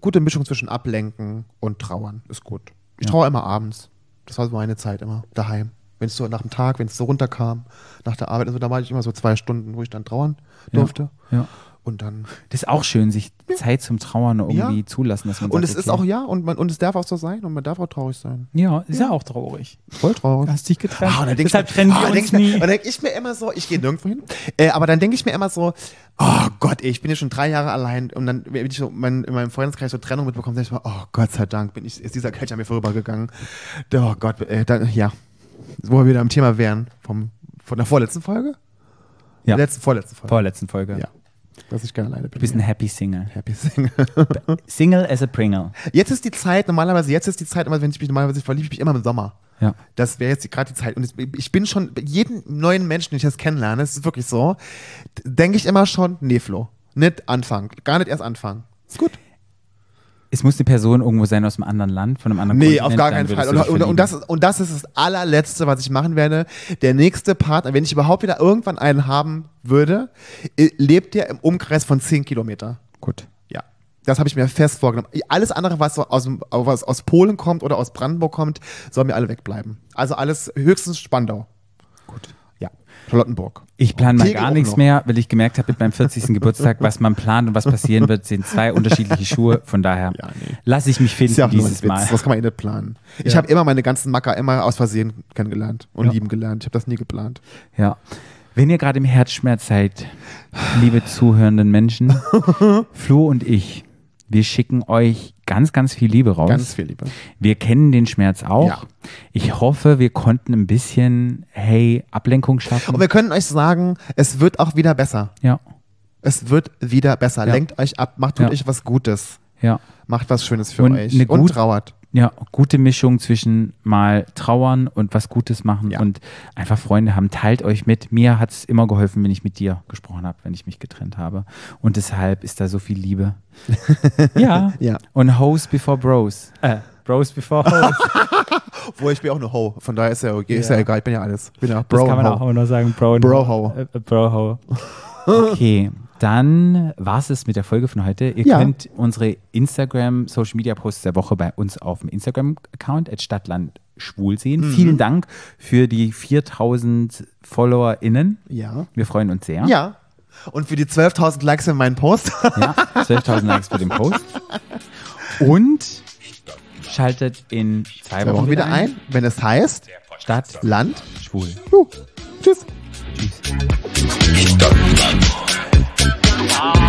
Gute Mischung zwischen Ablenken und Trauern ist gut. Ich Ja. traue immer abends. Das war so meine Zeit immer, daheim. Wenn es so nach dem Tag, wenn es so runterkam, nach der Arbeit, also da war ich immer so zwei Stunden, wo ich dann trauern durfte. Ja. Und dann. Das ist auch schön, sich Zeit zum Trauern irgendwie Ja. zulassen, dass man Und sagt, es ist okay. auch, ja, und, man, und es darf auch so sein und man darf auch traurig sein. Ja, ist ja auch traurig. Voll traurig. Du hast dich getrennt. Ah, und dann denk Deshalb ich, trennen wir denk uns ich mir, nie. Und dann denke ich mir immer so, ich gehe nirgendwo hin, äh, aber dann denke ich mir immer so, oh Gott, ey, ich bin ja schon drei Jahre allein und dann, wenn ich so mein, in meinem Freundeskreis so Trennung mitbekomme, denke ich mir, oh Gott sei Dank, bin ich, ist dieser Kelch an mir vorübergegangen. Oh Gott, äh, dann, ja, wo wir wieder am Thema wären, vom, von der vorletzten Folge? Ja. Letzten, vorletzten Folge. Vorletzten Folge. Ja. Dass ich gerne alleine bin. Du bist ein Happy Single. Happy Single. Single as a Pringle. Jetzt ist die Zeit, normalerweise, jetzt ist die Zeit, immer, wenn ich mich normalerweise verliebe, ich mich immer im Sommer. Ja. Das wäre jetzt gerade die Zeit. Und ich bin schon, jeden neuen Menschen, den ich jetzt kennenlerne, es ist wirklich so, denke ich immer schon, nee, Flo, nicht anfangen. Gar nicht erst anfangen. Ist gut. Es muss eine Person irgendwo sein aus einem anderen Land, von einem anderen Nee, Kontinent. auf gar keinen Fall. Und, und, und, das ist, und das ist das allerletzte, was ich machen werde. Der nächste Partner, wenn ich überhaupt wieder irgendwann einen haben würde, lebt der im Umkreis von 10 Kilometer. Gut. Ja. Das habe ich mir fest vorgenommen. Alles andere, was so aus, was aus Polen kommt oder aus Brandenburg kommt, soll mir alle wegbleiben. Also alles höchstens Spandau. Gut. Ja. Charlottenburg. Ich plane mal gar nichts mehr, weil ich gemerkt habe mit meinem 40. Geburtstag, was man plant und was passieren wird, sind zwei unterschiedliche Schuhe. Von daher Ja, nee. lasse ich mich finden Ist ja auch dieses. Mal. Das kann man eh nicht planen. Ich habe immer meine ganzen Macker immer aus Versehen kennengelernt und Ja. lieben gelernt. Ich habe das nie geplant. Ja. Wenn ihr gerade im Herzschmerz seid, liebe zuhörenden Menschen, Flo und ich, wir schicken euch ganz, ganz viel Liebe raus. Ganz viel Liebe. Wir kennen den Schmerz auch. Ja. Ich hoffe, wir konnten ein bisschen, hey, Ablenkung schaffen. Und wir können euch sagen, es wird auch wieder besser. ja, Es wird wieder besser. Ja. Lenkt euch ab, macht tut Ja. euch was Gutes. ja. Macht was Schönes für Und euch. eine und gut- trauert. Ja, gute Mischung zwischen mal trauern und was Gutes machen Ja. und einfach Freunde haben. Teilt euch mit. Mir hat es immer geholfen, wenn ich mit dir gesprochen habe, wenn ich mich getrennt habe. Und deshalb ist da so viel Liebe. ja. Ja. Und Hoes before Bros. Äh, Bros before Hoes. Wo ich bin auch eine Ho. Von daher ist ja, okay, ist Ja. ja egal. Ich bin ja alles. Ich bin ja Das Bro. kann man Ho. auch immer noch sagen. Bro, und Bro-Ho. Äh, äh, Bro-Ho. Okay, dann war es es mit der Folge von heute. Ihr Ja. könnt unsere Instagram Social Media Posts der Woche bei uns auf dem Instagram Account Stadtland schwul sehen. Mhm. Vielen Dank für die 4000 FollowerInnen. Ja. Wir freuen uns sehr. Ja. Und für die 12.000 Likes in meinen Post. Ja, 12.000 Likes für den Post. Und schaltet in zwei Wochen wieder ein, wenn es heißt. Stadt, Land. schwul. Juh. Tschüss. Tschüss. Stadt, Land. 啊。